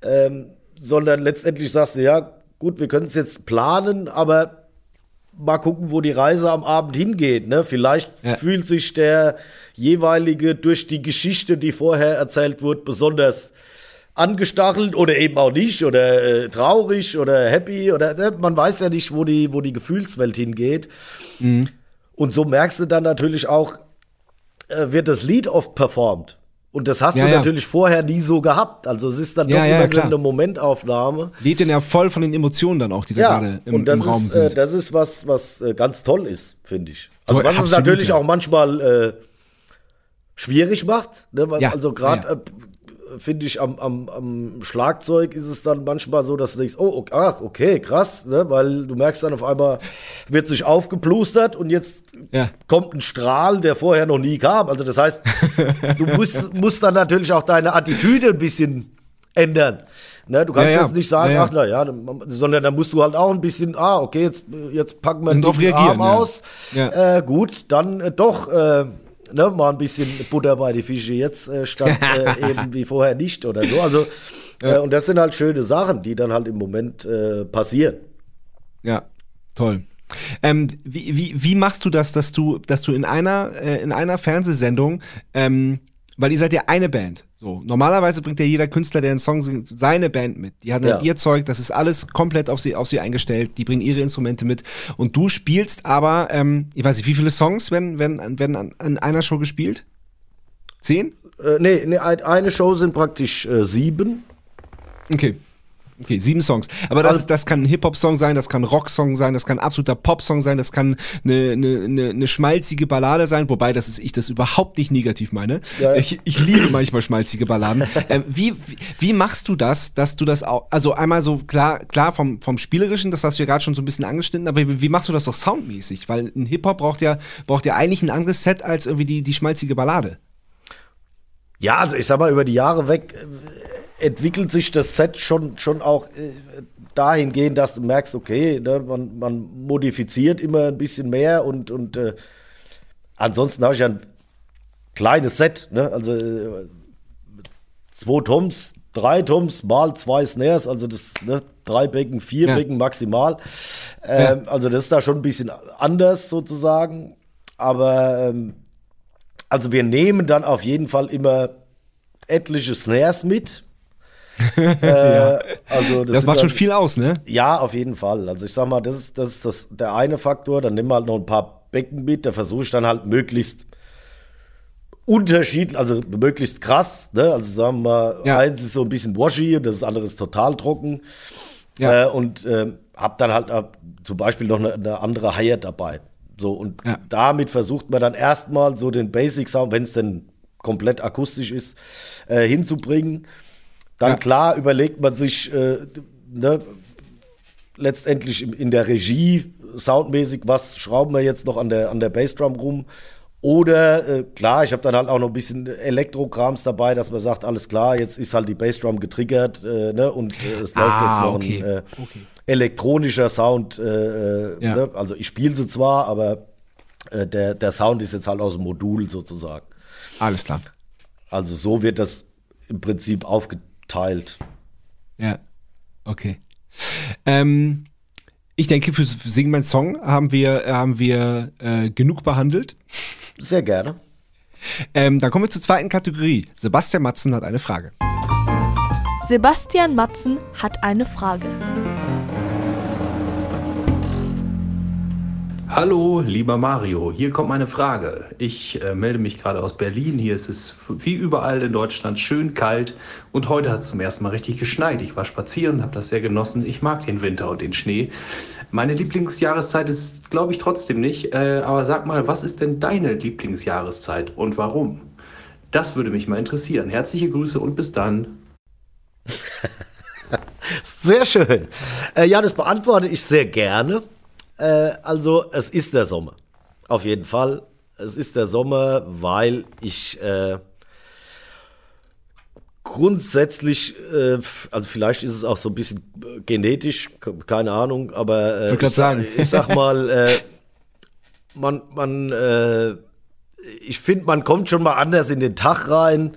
ähm, sondern letztendlich sagst du, ja, gut, wir können es jetzt planen, aber mal gucken, wo die Reise am Abend hingeht. Ne? Vielleicht ja. fühlt sich der jeweilige durch die Geschichte, die vorher erzählt wurde, besonders angestachelt oder eben auch nicht oder äh, traurig oder happy oder ne? man weiß ja nicht, wo die, wo die Gefühlswelt hingeht. Mhm. Und so merkst du dann natürlich auch, äh, wird das Lied oft performt. Und das hast ja, du ja. natürlich vorher nie so gehabt. Also es ist dann ja, doch immer eine Momentaufnahme. Lädt den ja voll von den Emotionen dann auch, die da gerade im, und das im Raum ist, sind. Äh, das ist was, was äh, ganz toll ist, finde ich. Also so, was absolut, es natürlich auch manchmal äh, schwierig macht. Ne? Also gerade äh, finde ich, am, am, am Schlagzeug ist es dann manchmal so, dass du denkst, oh, okay, ach, okay, krass, ne? weil du merkst dann auf einmal, wird sich aufgeplustert und jetzt ja. kommt ein Strahl, der vorher noch nie kam. Also das heißt, du musst, musst dann natürlich auch deine Attitüde ein bisschen ändern. Ne, du kannst ja, ja. jetzt nicht sagen, ja, ach na ja, sondern dann musst du halt auch ein bisschen, ah, okay, jetzt, jetzt packen wir den Arm aus. Äh, gut, dann äh, doch äh, ne, mal ein bisschen Butter bei die Fische jetzt äh, statt äh, eben wie vorher nicht oder so. Also, ja. äh, und das sind halt schöne Sachen, die dann halt im Moment äh, passieren. Ja, toll. Ähm, wie, wie, wie machst du das, dass du, dass du in einer, äh, in einer Fernsehsendung ähm, weil ihr seid ja eine Band. So, normalerweise bringt ja jeder Künstler, der einen Song singt, seine Band mit. Die haben ja. ihr Zeug, das ist alles komplett auf sie, auf sie eingestellt. Die bringen ihre Instrumente mit. Und du spielst aber, ähm, ich weiß nicht, wie viele Songs werden, werden, werden an, an einer Show gespielt? Zehn? Äh, nee, nee, eine Show sind praktisch äh, sieben. Okay. Okay, sieben Songs. Aber das, also, das kann ein Hip-Hop-Song sein, das kann ein Rock-Song sein, das kann ein absoluter Pop-Song sein, das kann eine, eine, eine, eine schmalzige Ballade sein, wobei das ist, ich das überhaupt nicht negativ meine. Ja. Ich, ich liebe manchmal schmalzige Balladen. ähm, wie, wie, wie machst du das, dass du das auch, also einmal so klar, klar vom, vom Spielerischen, das hast du ja gerade schon so ein bisschen angeschnitten, aber wie, wie machst du das doch soundmäßig? Weil ein Hip-Hop braucht ja, braucht ja eigentlich ein anderes Set als irgendwie die, die schmalzige Ballade. Ja, also ich sag mal, über die Jahre weg entwickelt sich das Set schon, schon auch äh, dahingehend, dass du merkst, okay, ne, man, man modifiziert immer ein bisschen mehr und, und äh, ansonsten habe ich ein kleines Set, ne? also äh, zwei Toms, drei Toms mal zwei Snares, also das ne, drei Becken, vier ja. Becken maximal. Ähm, ja. Also das ist da schon ein bisschen anders sozusagen, aber ähm, also wir nehmen dann auf jeden Fall immer etliche Snares mit äh, also das, das macht dann, schon viel aus, ne? Ja, auf jeden Fall. Also ich sag mal, das ist, das ist das, der eine Faktor. Dann nimm halt noch ein paar Becken mit. Da versuche ich dann halt möglichst unterschiedlich, also möglichst krass. Ne? Also sagen wir mal, ja. eins ist so ein bisschen washy und das andere ist total trocken. Ja. Äh, und äh, hab dann halt äh, zum Beispiel noch eine, eine andere Hi-Hat dabei. So, und ja. damit versucht man dann erstmal so den Basic Sound, wenn es denn komplett akustisch ist, äh, hinzubringen. Dann ja. klar überlegt man sich äh, ne, letztendlich in der Regie soundmäßig, was schrauben wir jetzt noch an der, an der Bassdrum rum. Oder äh, klar, ich habe dann halt auch noch ein bisschen Elektrokrams dabei, dass man sagt, alles klar, jetzt ist halt die Bassdrum getriggert äh, ne, und äh, es läuft ah, jetzt noch okay. ein äh, okay. elektronischer Sound. Äh, ja. ne? Also ich spiele sie zwar, aber äh, der, der Sound ist jetzt halt aus dem Modul sozusagen. Alles klar. Also so wird das im Prinzip aufgeteilt teilt. Ja, okay. Ähm, ich denke, für Sing mein Song haben wir, haben wir äh, genug behandelt. Sehr gerne. Ähm, dann kommen wir zur zweiten Kategorie. Sebastian Matzen hat eine Frage. Sebastian Matzen hat eine Frage. Hallo, lieber Mario, hier kommt meine Frage. Ich äh, melde mich gerade aus Berlin. Hier ist es wie überall in Deutschland schön kalt und heute hat es zum ersten Mal richtig geschneit. Ich war spazieren, habe das sehr genossen. Ich mag den Winter und den Schnee. Meine Lieblingsjahreszeit ist, glaube ich, trotzdem nicht. Äh, aber sag mal, was ist denn deine Lieblingsjahreszeit und warum? Das würde mich mal interessieren. Herzliche Grüße und bis dann. Sehr schön. Äh, ja, das beantworte ich sehr gerne. Äh, also, es ist der Sommer. Auf jeden Fall. Es ist der Sommer, weil ich äh, grundsätzlich, äh, also vielleicht ist es auch so ein bisschen genetisch, keine Ahnung, aber äh, ich, sagen. ich sag mal, äh, man, man, äh, ich finde, man kommt schon mal anders in den Tag rein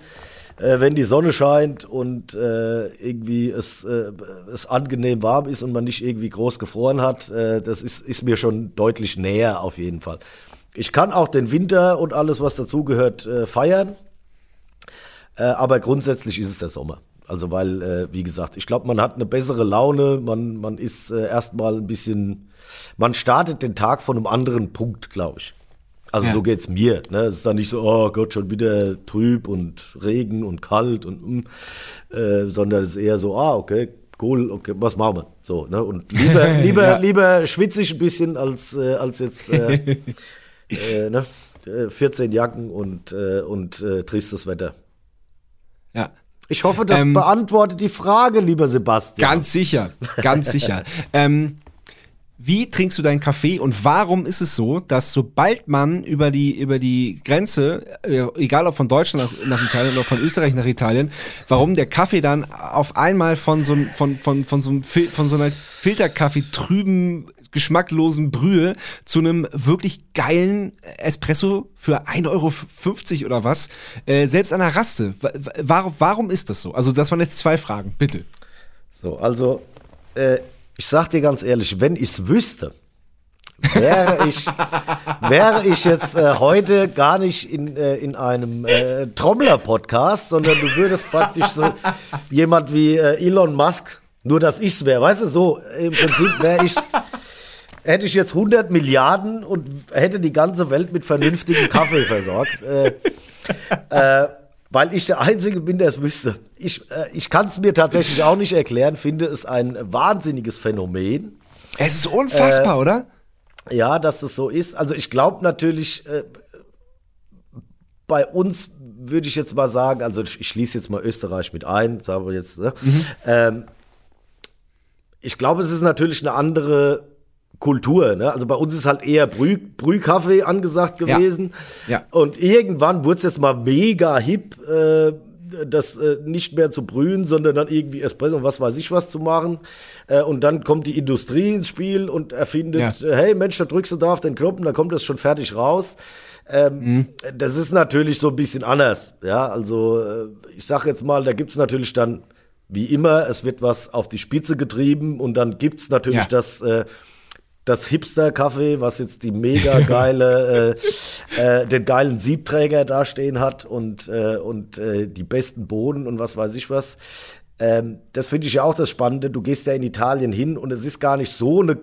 äh, wenn die Sonne scheint und äh, irgendwie es, äh, es angenehm warm ist und man nicht irgendwie groß gefroren hat, äh, das ist, ist mir schon deutlich näher auf jeden Fall. Ich kann auch den Winter und alles, was dazugehört, äh, feiern, äh, aber grundsätzlich ist es der Sommer. Also weil, wie gesagt, ich glaube, man hat eine bessere Laune, man, man ist erstmal ein bisschen, man startet den Tag von einem anderen Punkt, glaube ich. Also ja. so geht's mir. Ne? Es ist dann nicht so, oh Gott, schon wieder trüb und Regen und kalt und mm, äh, sondern es ist eher so, ah, okay, cool, okay, was machen wir? So, ne? Und lieber, lieber, ja. lieber schwitzig ein bisschen als, äh, als jetzt äh, äh, ne? 14 äh, Jacken und, äh, und äh, tristes Wetter. Ja. Ich hoffe, das ähm, beantwortet die Frage, lieber Sebastian. Ganz sicher, ganz sicher. ähm, wie trinkst du deinen Kaffee und warum ist es so, dass sobald man über die, über die Grenze, äh, egal ob von Deutschland nach, nach, Italien oder von Österreich nach Italien, warum der Kaffee dann auf einmal von so, von, von, von so, von so einer Filterkaffee trüben, geschmacklosen Brühe zu einem wirklich geilen Espresso für 1,50 Euro oder was, äh, selbst an der Raste. Warum, warum ist das so? Also das waren jetzt zwei Fragen, bitte. So, also äh, ich sag dir ganz ehrlich, wenn ich es wüsste, wäre ich, wäre ich jetzt äh, heute gar nicht in, äh, in einem äh, Trommler-Podcast, sondern du würdest praktisch so jemand wie äh, Elon Musk, nur dass ich's wäre, weißt du, so im Prinzip wäre ich, hätte ich jetzt 100 Milliarden und hätte die ganze Welt mit vernünftigem Kaffee versorgt. Äh, äh, weil ich der Einzige bin, der es wüsste. Ich, äh, ich kann es mir tatsächlich auch nicht erklären, finde es ein wahnsinniges Phänomen. Es ist unfassbar, äh, oder? Ja, dass es so ist. Also ich glaube natürlich, äh, bei uns würde ich jetzt mal sagen, also ich, ich schließe jetzt mal Österreich mit ein, sagen wir jetzt. Ne? Mhm. Ähm, ich glaube, es ist natürlich eine andere Kultur. Ne? Also bei uns ist halt eher Brüh, Brühkaffee angesagt gewesen. Ja. ja. Und irgendwann wurde es jetzt mal mega hip, äh, das äh, nicht mehr zu brühen, sondern dann irgendwie Espresso und was weiß ich was zu machen. Äh, und dann kommt die Industrie ins Spiel und erfindet, ja. Äh, hey Mensch, da drückst du da auf den Knopf und dann kommt das schon fertig raus. Ähm, mhm. Das ist natürlich so ein bisschen anders. Ja, also äh, ich sag jetzt mal, da gibt's natürlich dann, wie immer, es wird was auf die Spitze getrieben und dann gibt's natürlich ja. das äh, das Hipster-Kaffee, was jetzt die mega geile, äh, äh, den geilen Siebträger da stehen hat und, äh, und äh, die besten Bohnen und was weiß ich was. Ähm, das finde ich ja auch das Spannende. Du gehst ja in Italien hin und es ist gar nicht so eine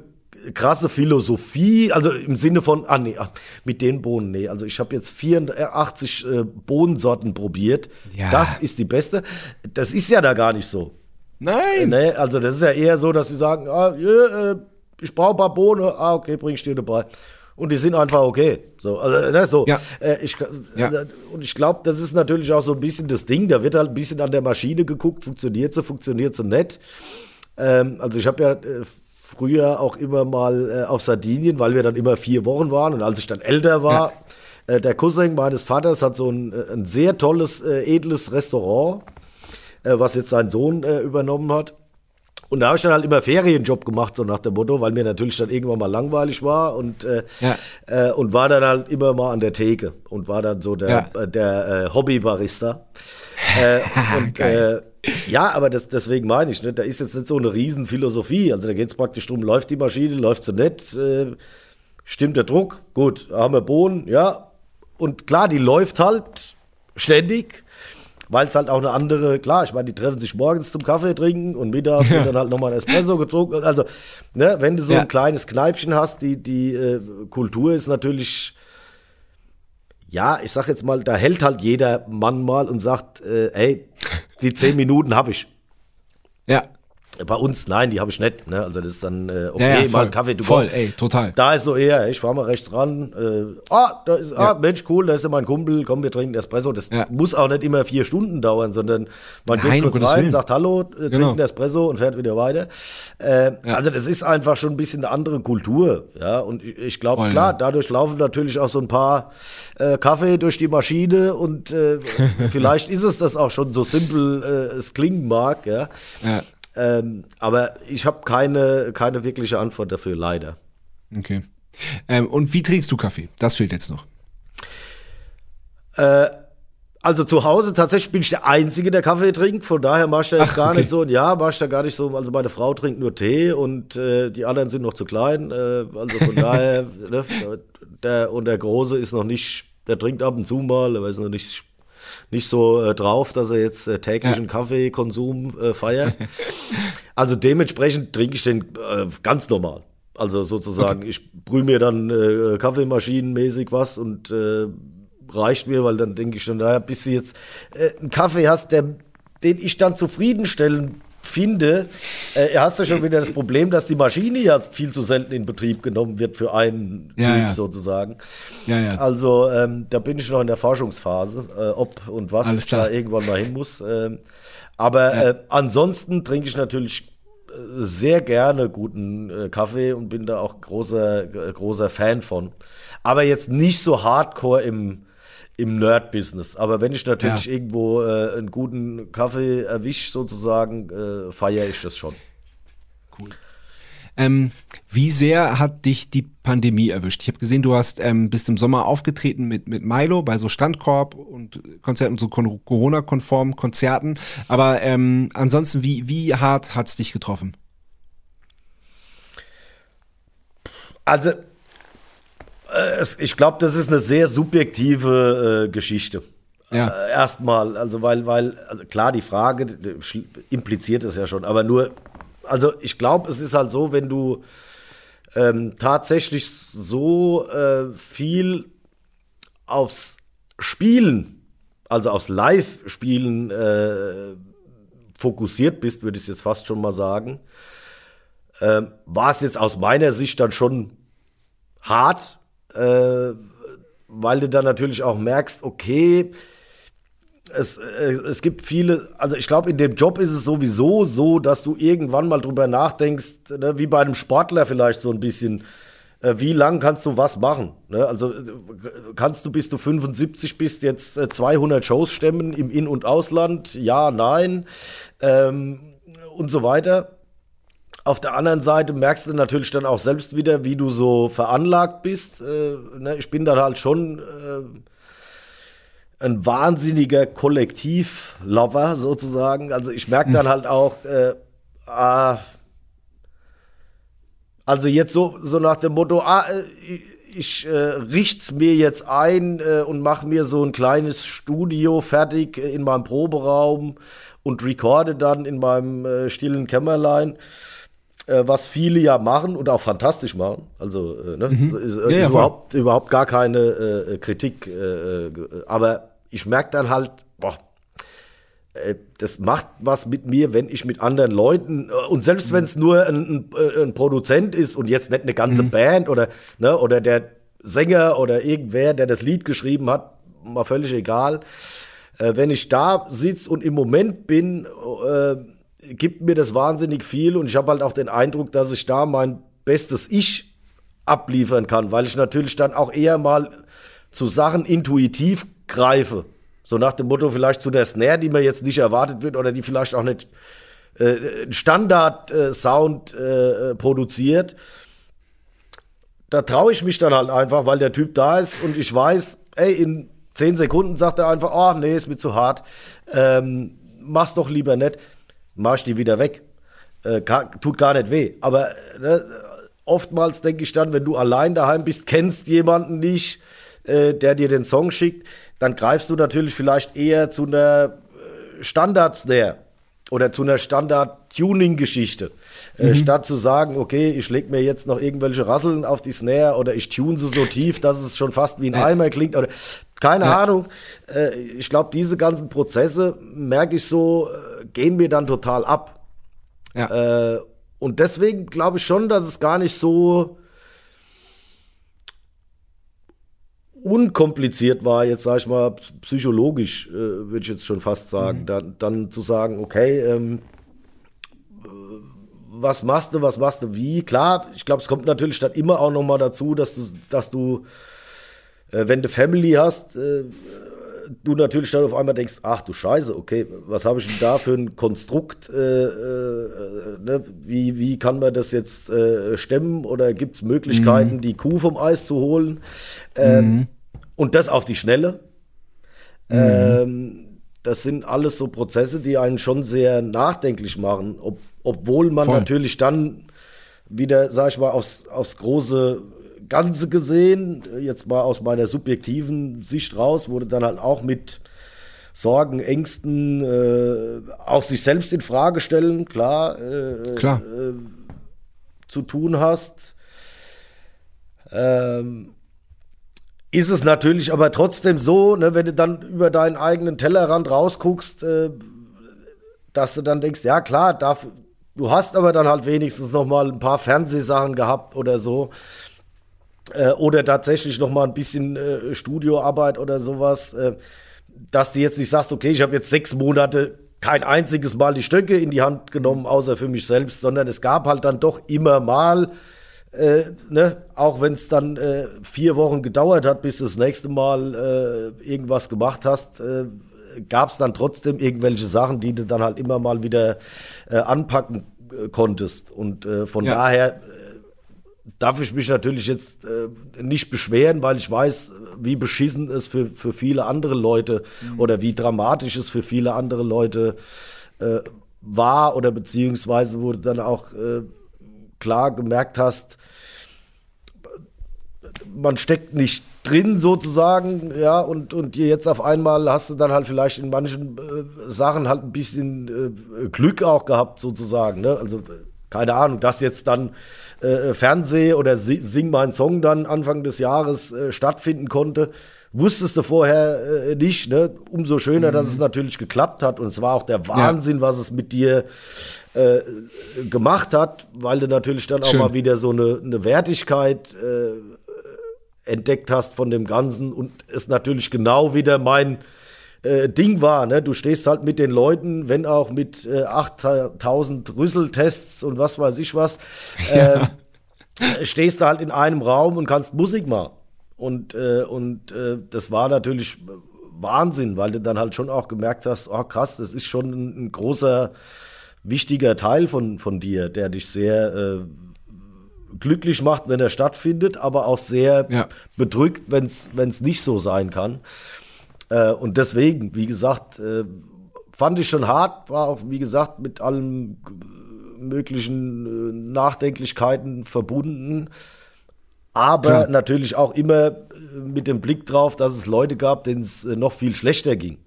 krasse Philosophie, also im Sinne von, ah nee, ah, mit den Bohnen, nee, also ich habe jetzt 84 äh, Bohnensorten probiert, ja. das ist die beste. Das ist ja da gar nicht so. Nein. Äh, ne? Also das ist ja eher so, dass sie sagen, ah, yeah, äh, ich brauche ein paar Bohnen, ah, okay, bring ich dir dabei. Und die sind einfach okay. So, also, ne, so. Ja. Äh, ich, ja. Äh, und ich glaube, das ist natürlich auch so ein bisschen das Ding. Da wird halt ein bisschen an der Maschine geguckt, funktioniert sie, funktioniert sie nicht. Ähm, also ich habe ja äh, früher auch immer mal äh, auf Sardinien, weil wir dann immer vier Wochen waren und als ich dann älter war, ja. äh, der Cousin meines Vaters hat so ein, äh, ein sehr tolles, edles Restaurant, was jetzt sein Sohn übernommen hat. Und da habe ich dann halt immer Ferienjob gemacht, so nach dem Motto, weil mir natürlich dann irgendwann mal langweilig war und, äh, ja. äh, und war dann halt immer mal an der Theke und war dann so der, ja. äh, der äh, Hobbybarista. äh, und äh, ja, aber das, deswegen meine ich, ne, da ist jetzt nicht so eine Riesenphilosophie. Also da geht es praktisch darum, läuft die Maschine, läuft sie nicht, äh, stimmt der Druck, gut, haben wir Bohnen, ja, und klar, die läuft halt ständig, weil es halt auch eine andere, klar, ich meine, die treffen sich morgens zum Kaffee trinken und mittags wird dann halt nochmal ein Espresso getrunken. Also, ne, wenn du so Ja. ein kleines Kneipchen hast, die, die äh, Kultur ist natürlich, ja, ich sag jetzt mal, da hält halt jeder Mann mal und sagt, äh, ey, die zehn Minuten habe ich. Ja. Bei uns, nein, die habe ich nicht. Ne? Also das ist dann äh, okay, Ja, ja, mal voll. einen Kaffee go. Voll, ey, total. Da ist so eher, ich fahr mal rechts ran. Äh, ah, da ist, ah, Mensch, cool, da ist ja mein Kumpel, komm, wir trinken Espresso. Das Ja. muss auch nicht immer vier Stunden dauern, sondern man Nein, geht kurz rein, Willen. sagt Hallo, äh, trinkt Genau. einen Espresso und fährt wieder weiter. Äh, Ja. Also das ist einfach schon ein bisschen eine andere Kultur. Ja, und ich, ich glaube, klar, ja. dadurch laufen natürlich auch so ein paar äh, Kaffee durch die Maschine und äh, vielleicht ist es das auch schon so simpel äh, es klingen mag, ja. Ähm, aber ich habe keine, keine wirkliche Antwort dafür, leider. Okay. Ähm, und wie trinkst du Kaffee? Das fehlt jetzt noch. Äh, also zu Hause tatsächlich bin ich der Einzige, der Kaffee trinkt. Von daher mach ich da jetzt gar okay. nicht so. Ja, mach ich da gar nicht so. Also meine Frau trinkt nur Tee und äh, die anderen sind noch zu klein. Äh, also von daher, ne, der, und der Große ist noch nicht, der trinkt ab und zu mal, aber ist noch nicht, nicht so äh, drauf, dass er jetzt äh, täglichen Kaffeekonsum äh, feiert. Also dementsprechend trinke ich den äh, ganz normal. Also sozusagen, ich brühe mir dann äh, kaffeemaschinenmäßig was und äh, reicht mir, weil dann denke ich schon, naja, bis du jetzt äh, einen Kaffee hast, der, den ich dann zufriedenstellend finde, äh, hast du schon wieder das Problem, dass die Maschine ja viel zu selten in Betrieb genommen wird für einen Ja, Typ ja. sozusagen. Ja, ja. Also ähm, da bin ich noch in der Forschungsphase, äh, ob und was da irgendwann mal hin muss. Ähm, aber äh, ansonsten trinke ich natürlich äh, sehr gerne guten äh, Kaffee und bin da auch großer, äh, großer Fan von. Aber jetzt nicht so hardcore im, im Nerd-Business. Aber wenn ich natürlich Ja. irgendwo äh, einen guten Kaffee erwische, sozusagen, äh, feiere ich das schon. Ähm, wie sehr hat dich die Pandemie erwischt? Ich habe gesehen, du hast ähm, bist im Sommer aufgetreten mit, mit Milo bei so Standkorb und Konzerten, so kon- Corona-konformen Konzerten. Aber ähm, ansonsten, wie, wie hart hat's dich getroffen? Also, es, ich glaube, das ist eine sehr subjektive äh, Geschichte. Ja. Äh, erstmal, also weil, weil, also klar, die Frage die impliziert es ja schon, aber nur, also ich glaube, es ist halt so, wenn du ähm, tatsächlich so äh, viel aufs Spielen, also aufs Live-Spielen äh, fokussiert bist, würde ich jetzt fast schon mal sagen, ähm, war es jetzt aus meiner Sicht dann schon hart, äh, weil du dann natürlich auch merkst, okay, es, äh, es gibt viele, also ich glaube, in dem Job ist es sowieso so, dass du irgendwann mal drüber nachdenkst, ne, wie bei einem Sportler vielleicht so ein bisschen, äh, wie lang kannst du was machen? Ne? Also äh, kannst du, bis du 75 bist, jetzt äh, 200 Shows stemmen im In- und Ausland? Ja, nein ähm, und so weiter. Auf der anderen Seite merkst du natürlich dann auch selbst wieder, wie du so veranlagt bist. Äh, ne, ich bin dann halt schon äh, ein wahnsinniger Kollektivlover sozusagen. Also ich merke dann halt auch, äh, ah, also jetzt so, so nach dem Motto, ah, äh, ich äh, richt's mir jetzt ein äh, und mache mir so ein kleines Studio fertig in meinem Proberaum und recorde dann in meinem äh, stillen Kämmerlein was viele ja machen und auch fantastisch machen. Also äh, ne, ist, äh, Mhm. Ja, ja, überhaupt, überhaupt gar keine äh, Kritik. Äh, aber ich merke dann halt, boah, äh, das macht was mit mir, wenn ich mit anderen Leuten äh, und selbst wenn es nur ein, ein, äh, ein Produzent ist und jetzt nicht eine ganze Band oder ne, oder der Sänger oder irgendwer, der das Lied geschrieben hat, mal völlig egal. Äh, wenn ich da sitze und im Moment bin, äh, gibt mir das wahnsinnig viel und ich habe halt auch den Eindruck, dass ich da mein bestes Ich abliefern kann, weil ich natürlich dann auch eher mal zu Sachen intuitiv greife. So nach dem Motto vielleicht zu der Snare, die mir jetzt nicht erwartet wird oder die vielleicht auch nicht äh, Standard-Sound äh, äh, produziert. Da traue ich mich dann halt einfach, weil der Typ da ist und ich weiß, ey, in zehn Sekunden sagt er einfach, oh nee, ist mir zu hart, ähm, mach's doch lieber nicht, mach ich die wieder weg. Äh, tut gar nicht weh. Aber ne, oftmals denke ich dann, wenn du allein daheim bist, kennst jemanden nicht, äh, der dir den Song schickt, dann greifst du natürlich vielleicht eher zu einer äh, Standard-Snare oder zu einer Standard-Tuning-Geschichte. Äh, mhm. statt zu sagen, okay, ich leg mir jetzt noch irgendwelche Rasseln auf die Snare oder ich tune sie so tief, dass es schon fast wie ein ja. Eimer klingt. Oder keine ja. Ahnung. Äh, ich glaube, diese ganzen Prozesse, merke ich so, äh, gehen mir dann total ab. Ja. Äh, und deswegen glaube ich schon, dass es gar nicht so unkompliziert war, jetzt sage ich mal psychologisch, äh, würde ich jetzt schon fast sagen, mhm. dann, dann, zu sagen, okay, ähm, was machst du, was machst du, wie? Klar, ich glaube, es kommt natürlich dann immer auch noch mal dazu, dass du, dass du, äh, wenn du Family hast, äh, du natürlich dann auf einmal denkst, ach du Scheiße, okay, was habe ich denn da für ein Konstrukt? Äh, äh, ne? wie, wie kann man das jetzt äh, stemmen? Oder gibt es Möglichkeiten, mhm. die Kuh vom Eis zu holen? Ähm, mhm. Und das auf die Schnelle. Mhm. Ähm, das sind alles so Prozesse, die einen schon sehr nachdenklich machen, ob, obwohl man Voll. natürlich dann wieder, sag ich mal, aufs, aufs große Ganze gesehen, jetzt mal aus meiner subjektiven Sicht raus, wurde dann halt auch mit Sorgen, Ängsten, äh, auch sich selbst in Frage stellen, klar, äh, klar. Äh, zu tun hast. Ähm, ist es natürlich aber trotzdem so, ne, wenn du dann über deinen eigenen Tellerrand rausguckst, äh, dass du dann denkst, ja klar, darf, du hast aber dann halt wenigstens noch mal ein paar Fernsehsachen gehabt oder so. Äh, oder tatsächlich noch mal ein bisschen äh, Studioarbeit oder sowas, äh, dass du jetzt nicht sagst, okay, ich habe jetzt sechs Monate kein einziges Mal die Stöcke in die Hand genommen, außer für mich selbst, sondern es gab halt dann doch immer mal, äh, ne, auch wenn es dann äh, vier Wochen gedauert hat, bis du das nächste Mal äh, irgendwas gemacht hast, gab es dann trotzdem irgendwelche Sachen, die du dann halt immer mal wieder äh, anpacken äh, konntest. Und äh, von ja. daher darf ich mich natürlich jetzt äh, nicht beschweren, weil ich weiß, wie beschissen es für, für viele andere Leute mhm. oder wie dramatisch es für viele andere Leute äh, war oder beziehungsweise wo du dann auch äh, klar gemerkt hast, man steckt nicht drin sozusagen, ja, und, und jetzt auf einmal hast du dann halt vielleicht in manchen äh, Sachen halt ein bisschen äh, Glück auch gehabt sozusagen, ne? Also keine Ahnung, dass jetzt dann äh, Fernseh oder Sing mein Song dann Anfang des Jahres äh, stattfinden konnte. Wusstest du vorher äh, nicht, ne? Umso schöner, mhm. dass es natürlich geklappt hat. Und es war auch der Wahnsinn, ja. was es mit dir äh, gemacht hat, weil du natürlich dann Schön. auch mal wieder so eine, eine Wertigkeit äh, entdeckt hast von dem Ganzen und es natürlich genau wieder mein äh, Ding war. Ne? Du stehst halt mit den Leuten, wenn auch mit äh, 8000 Rüsseltests und was weiß ich was, äh, stehst du halt in einem Raum und kannst Musik machen. Und, äh, und äh, das war natürlich Wahnsinn, weil du dann halt schon auch gemerkt hast, oh krass, das ist schon ein, ein großer, wichtiger Teil von, von dir, der dich sehr äh, glücklich macht, wenn er stattfindet, aber auch sehr ja. bedrückt, wenn es nicht so sein kann. Äh, und deswegen, wie gesagt, äh, fand ich schon hart, war auch, wie gesagt, mit allen möglichen äh, Nachdenklichkeiten verbunden. Aber Klar. natürlich auch immer äh, mit dem Blick drauf, dass es Leute gab, denen es äh, noch viel schlechter ging.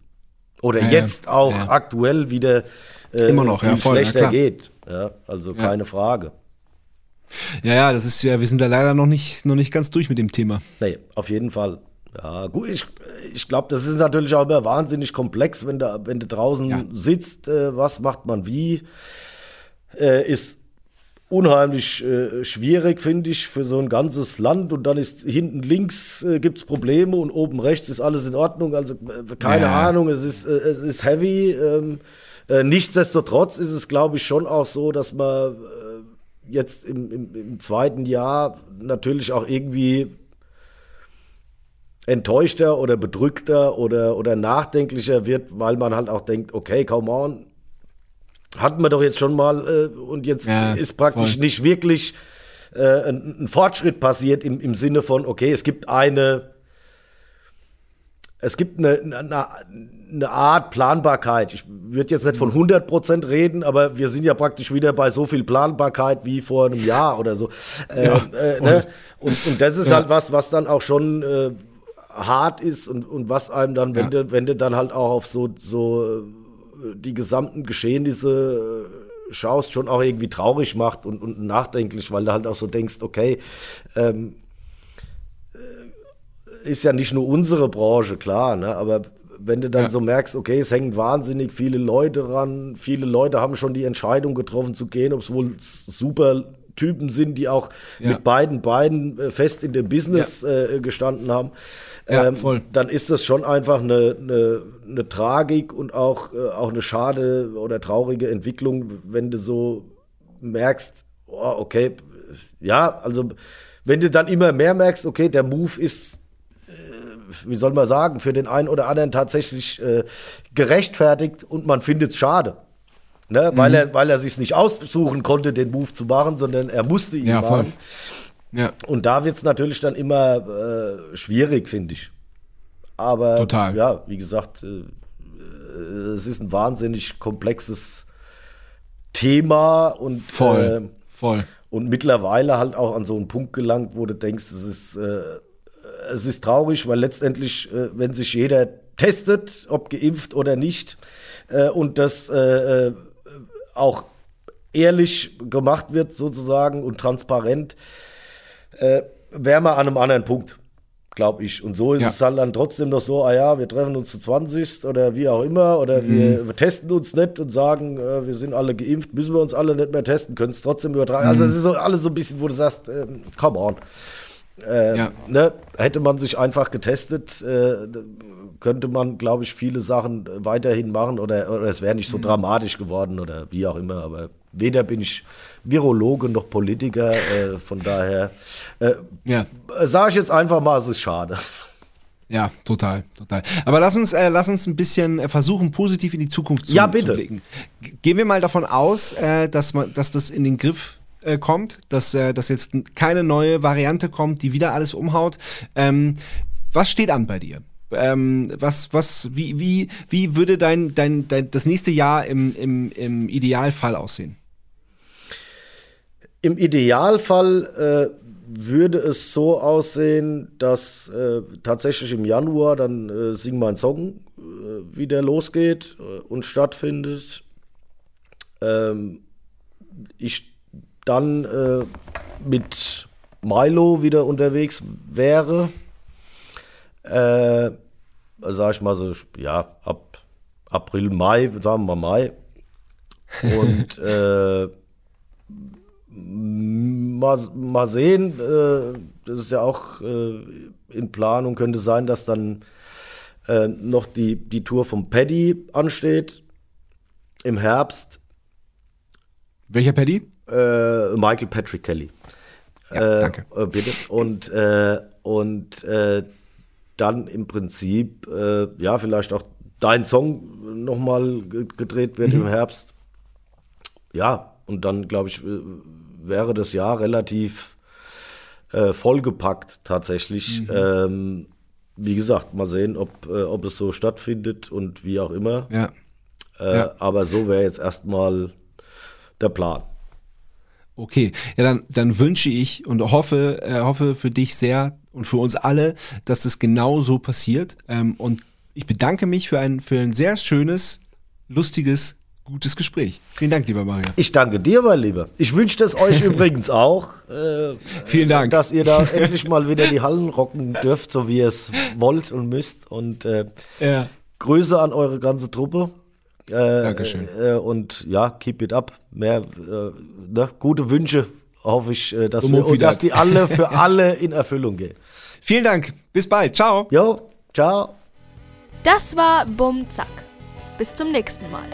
Oder ja, jetzt auch ja. aktuell wieder äh, immer noch viel ja, voll, schlechter geht. Ja, also keine Frage. Ja, ja, das ist ja, wir sind da leider noch nicht, noch nicht ganz durch mit dem Thema. Nee, auf jeden Fall. Ja, gut, ich, ich glaube, das ist natürlich auch immer wahnsinnig komplex, wenn du, wenn du draußen ja. sitzt, äh, was macht man wie, äh, ist unheimlich äh, schwierig, finde ich, für so ein ganzes Land. Und dann ist hinten links äh, gibt es Probleme und oben rechts ist alles in Ordnung. Also äh, keine ja. Ahnung, es ist, äh, es ist heavy. Ähm, äh, nichtsdestotrotz ist es, glaube ich, schon auch so, dass man äh, jetzt im, im, im zweiten Jahr natürlich auch irgendwie enttäuschter oder bedrückter oder, oder nachdenklicher wird, weil man halt auch denkt, okay, come on, hatten wir doch jetzt schon mal äh, und jetzt ja, ist praktisch voll. nicht wirklich äh, ein, ein, Fortschritt passiert im, im Sinne von, okay, es gibt eine, es gibt eine, eine, eine Art Planbarkeit. Ich würde jetzt nicht von 100 Prozent reden, aber wir sind ja praktisch wieder bei so viel Planbarkeit wie vor einem Jahr oder so. Ja, äh, ne? und, und das ist ja. halt was, was dann auch schon äh, hart ist und, und was einem dann, wenn, Ja. du, wenn du dann halt auch auf so, so äh, die gesamten Geschehnisse äh, schaust, schon auch irgendwie traurig macht und, und nachdenklich, weil du halt auch so denkst, okay, ähm, äh, ist ja nicht nur unsere Branche, klar, ne? aber wenn du dann Ja. so merkst, okay, es hängen wahnsinnig viele Leute ran, viele Leute haben schon die Entscheidung getroffen zu gehen, ob es wohl super Typen sind, die auch Ja. mit beiden Beinen äh, fest in dem Business äh, gestanden haben, Ja, voll. dann ist das schon einfach eine, eine, eine Tragik und auch, äh, auch eine schade oder traurige Entwicklung, wenn du so merkst, oh, okay, ja, also wenn du dann immer mehr merkst, okay, der Move ist wie soll man sagen, für den einen oder anderen tatsächlich äh, gerechtfertigt und man findet es schade. Ne? Weil, Mhm. er, weil er sich nicht aussuchen konnte, den Move zu machen, sondern er musste ihn Ja, voll. machen. Ja, Und da wird es natürlich dann immer äh, schwierig, finde ich. Aber Total. ja, wie gesagt, äh, äh, es ist ein wahnsinnig komplexes Thema und voll. äh, voll. und mittlerweile halt auch an so einen Punkt gelangt, wo du denkst, es ist, äh, es ist traurig, weil letztendlich, äh, wenn sich jeder testet, ob geimpft oder nicht, äh, und das äh, äh, auch ehrlich gemacht wird sozusagen und transparent, äh, wären wir an einem anderen Punkt, glaube ich. Und so ist Ja. es halt dann trotzdem noch so, ah ja, wir treffen uns zu 20 oder wie auch immer, oder wir, wir testen uns nicht und sagen, äh, wir sind alle geimpft, müssen wir uns alle nicht mehr testen, können es trotzdem übertragen. Also es ist so alles so ein bisschen, wo du sagst, ähm, come on. Äh, Ja. ne? Hätte man sich einfach getestet, äh, könnte man, glaube ich, viele Sachen weiterhin machen oder, oder es wäre nicht so dramatisch geworden oder wie auch immer. Aber weder bin ich Virologe noch Politiker, äh, von daher äh, Ja. sage ich jetzt einfach mal, es ist schade. Ja, total, total. Aber lass uns, äh, lass uns ein bisschen äh, versuchen, positiv in die Zukunft zu, Ja, bitte. zu blicken. Gehen wir mal davon aus, äh, dass, man, dass das in den Griff äh, kommt, dass, äh, dass jetzt keine neue Variante kommt, die wieder alles umhaut. Ähm, was steht an bei dir? Ähm, was, was, wie, wie, wie würde dein, dein, dein, das nächste Jahr im, im, im Idealfall aussehen? Im Idealfall äh, würde es so aussehen, dass äh, tatsächlich im Januar dann äh, Sing mein Song äh, wieder losgeht äh, und stattfindet. Ähm, ich dann äh, mit Milo wieder unterwegs wäre. Äh, sag ich mal so, ja, ab April, Mai, sagen wir mal Mai. Und äh, mal, mal sehen, äh, das ist ja auch äh, in Planung, könnte sein, dass dann äh, noch die, die Tour vom Paddy ansteht im Herbst. Welcher Paddy? Äh, Michael Patrick Kelly. Ja, äh, danke. Äh, bitte. Und, äh, und äh, dann im Prinzip, ja, vielleicht auch dein Song nochmal gedreht wird Mhm. im Herbst. Ja, und dann, glaube ich, wäre das Jahr relativ äh, vollgepackt tatsächlich. Mhm. Ähm, wie gesagt, mal sehen, ob, äh, ob es so stattfindet und wie auch immer. Ja. Äh, Ja. Aber so wäre jetzt erstmal der Plan. Okay, ja, dann, dann wünsche ich und hoffe, äh, hoffe für dich sehr und für uns alle, dass das genau so passiert. Ähm, und ich bedanke mich für ein, für ein sehr schönes, lustiges, gutes Gespräch. Vielen Dank, lieber Mario. Ich danke dir, mein Lieber. Ich wünsche das euch übrigens auch, äh, Vielen Dank. dass ihr da endlich mal wieder die Hallen rocken dürft, so wie ihr es wollt und müsst. Und äh, Ja. Grüße an eure ganze Truppe. Äh, Dankeschön. Äh, und ja, keep it up. Mehr äh, ne, gute Wünsche hoffe ich, äh, dass, So wir, und dass die alle für alle in Erfüllung gehen. Vielen Dank. Bis bald. Ciao. Jo, ciao. Das war Bumm Zack. Bis zum nächsten Mal.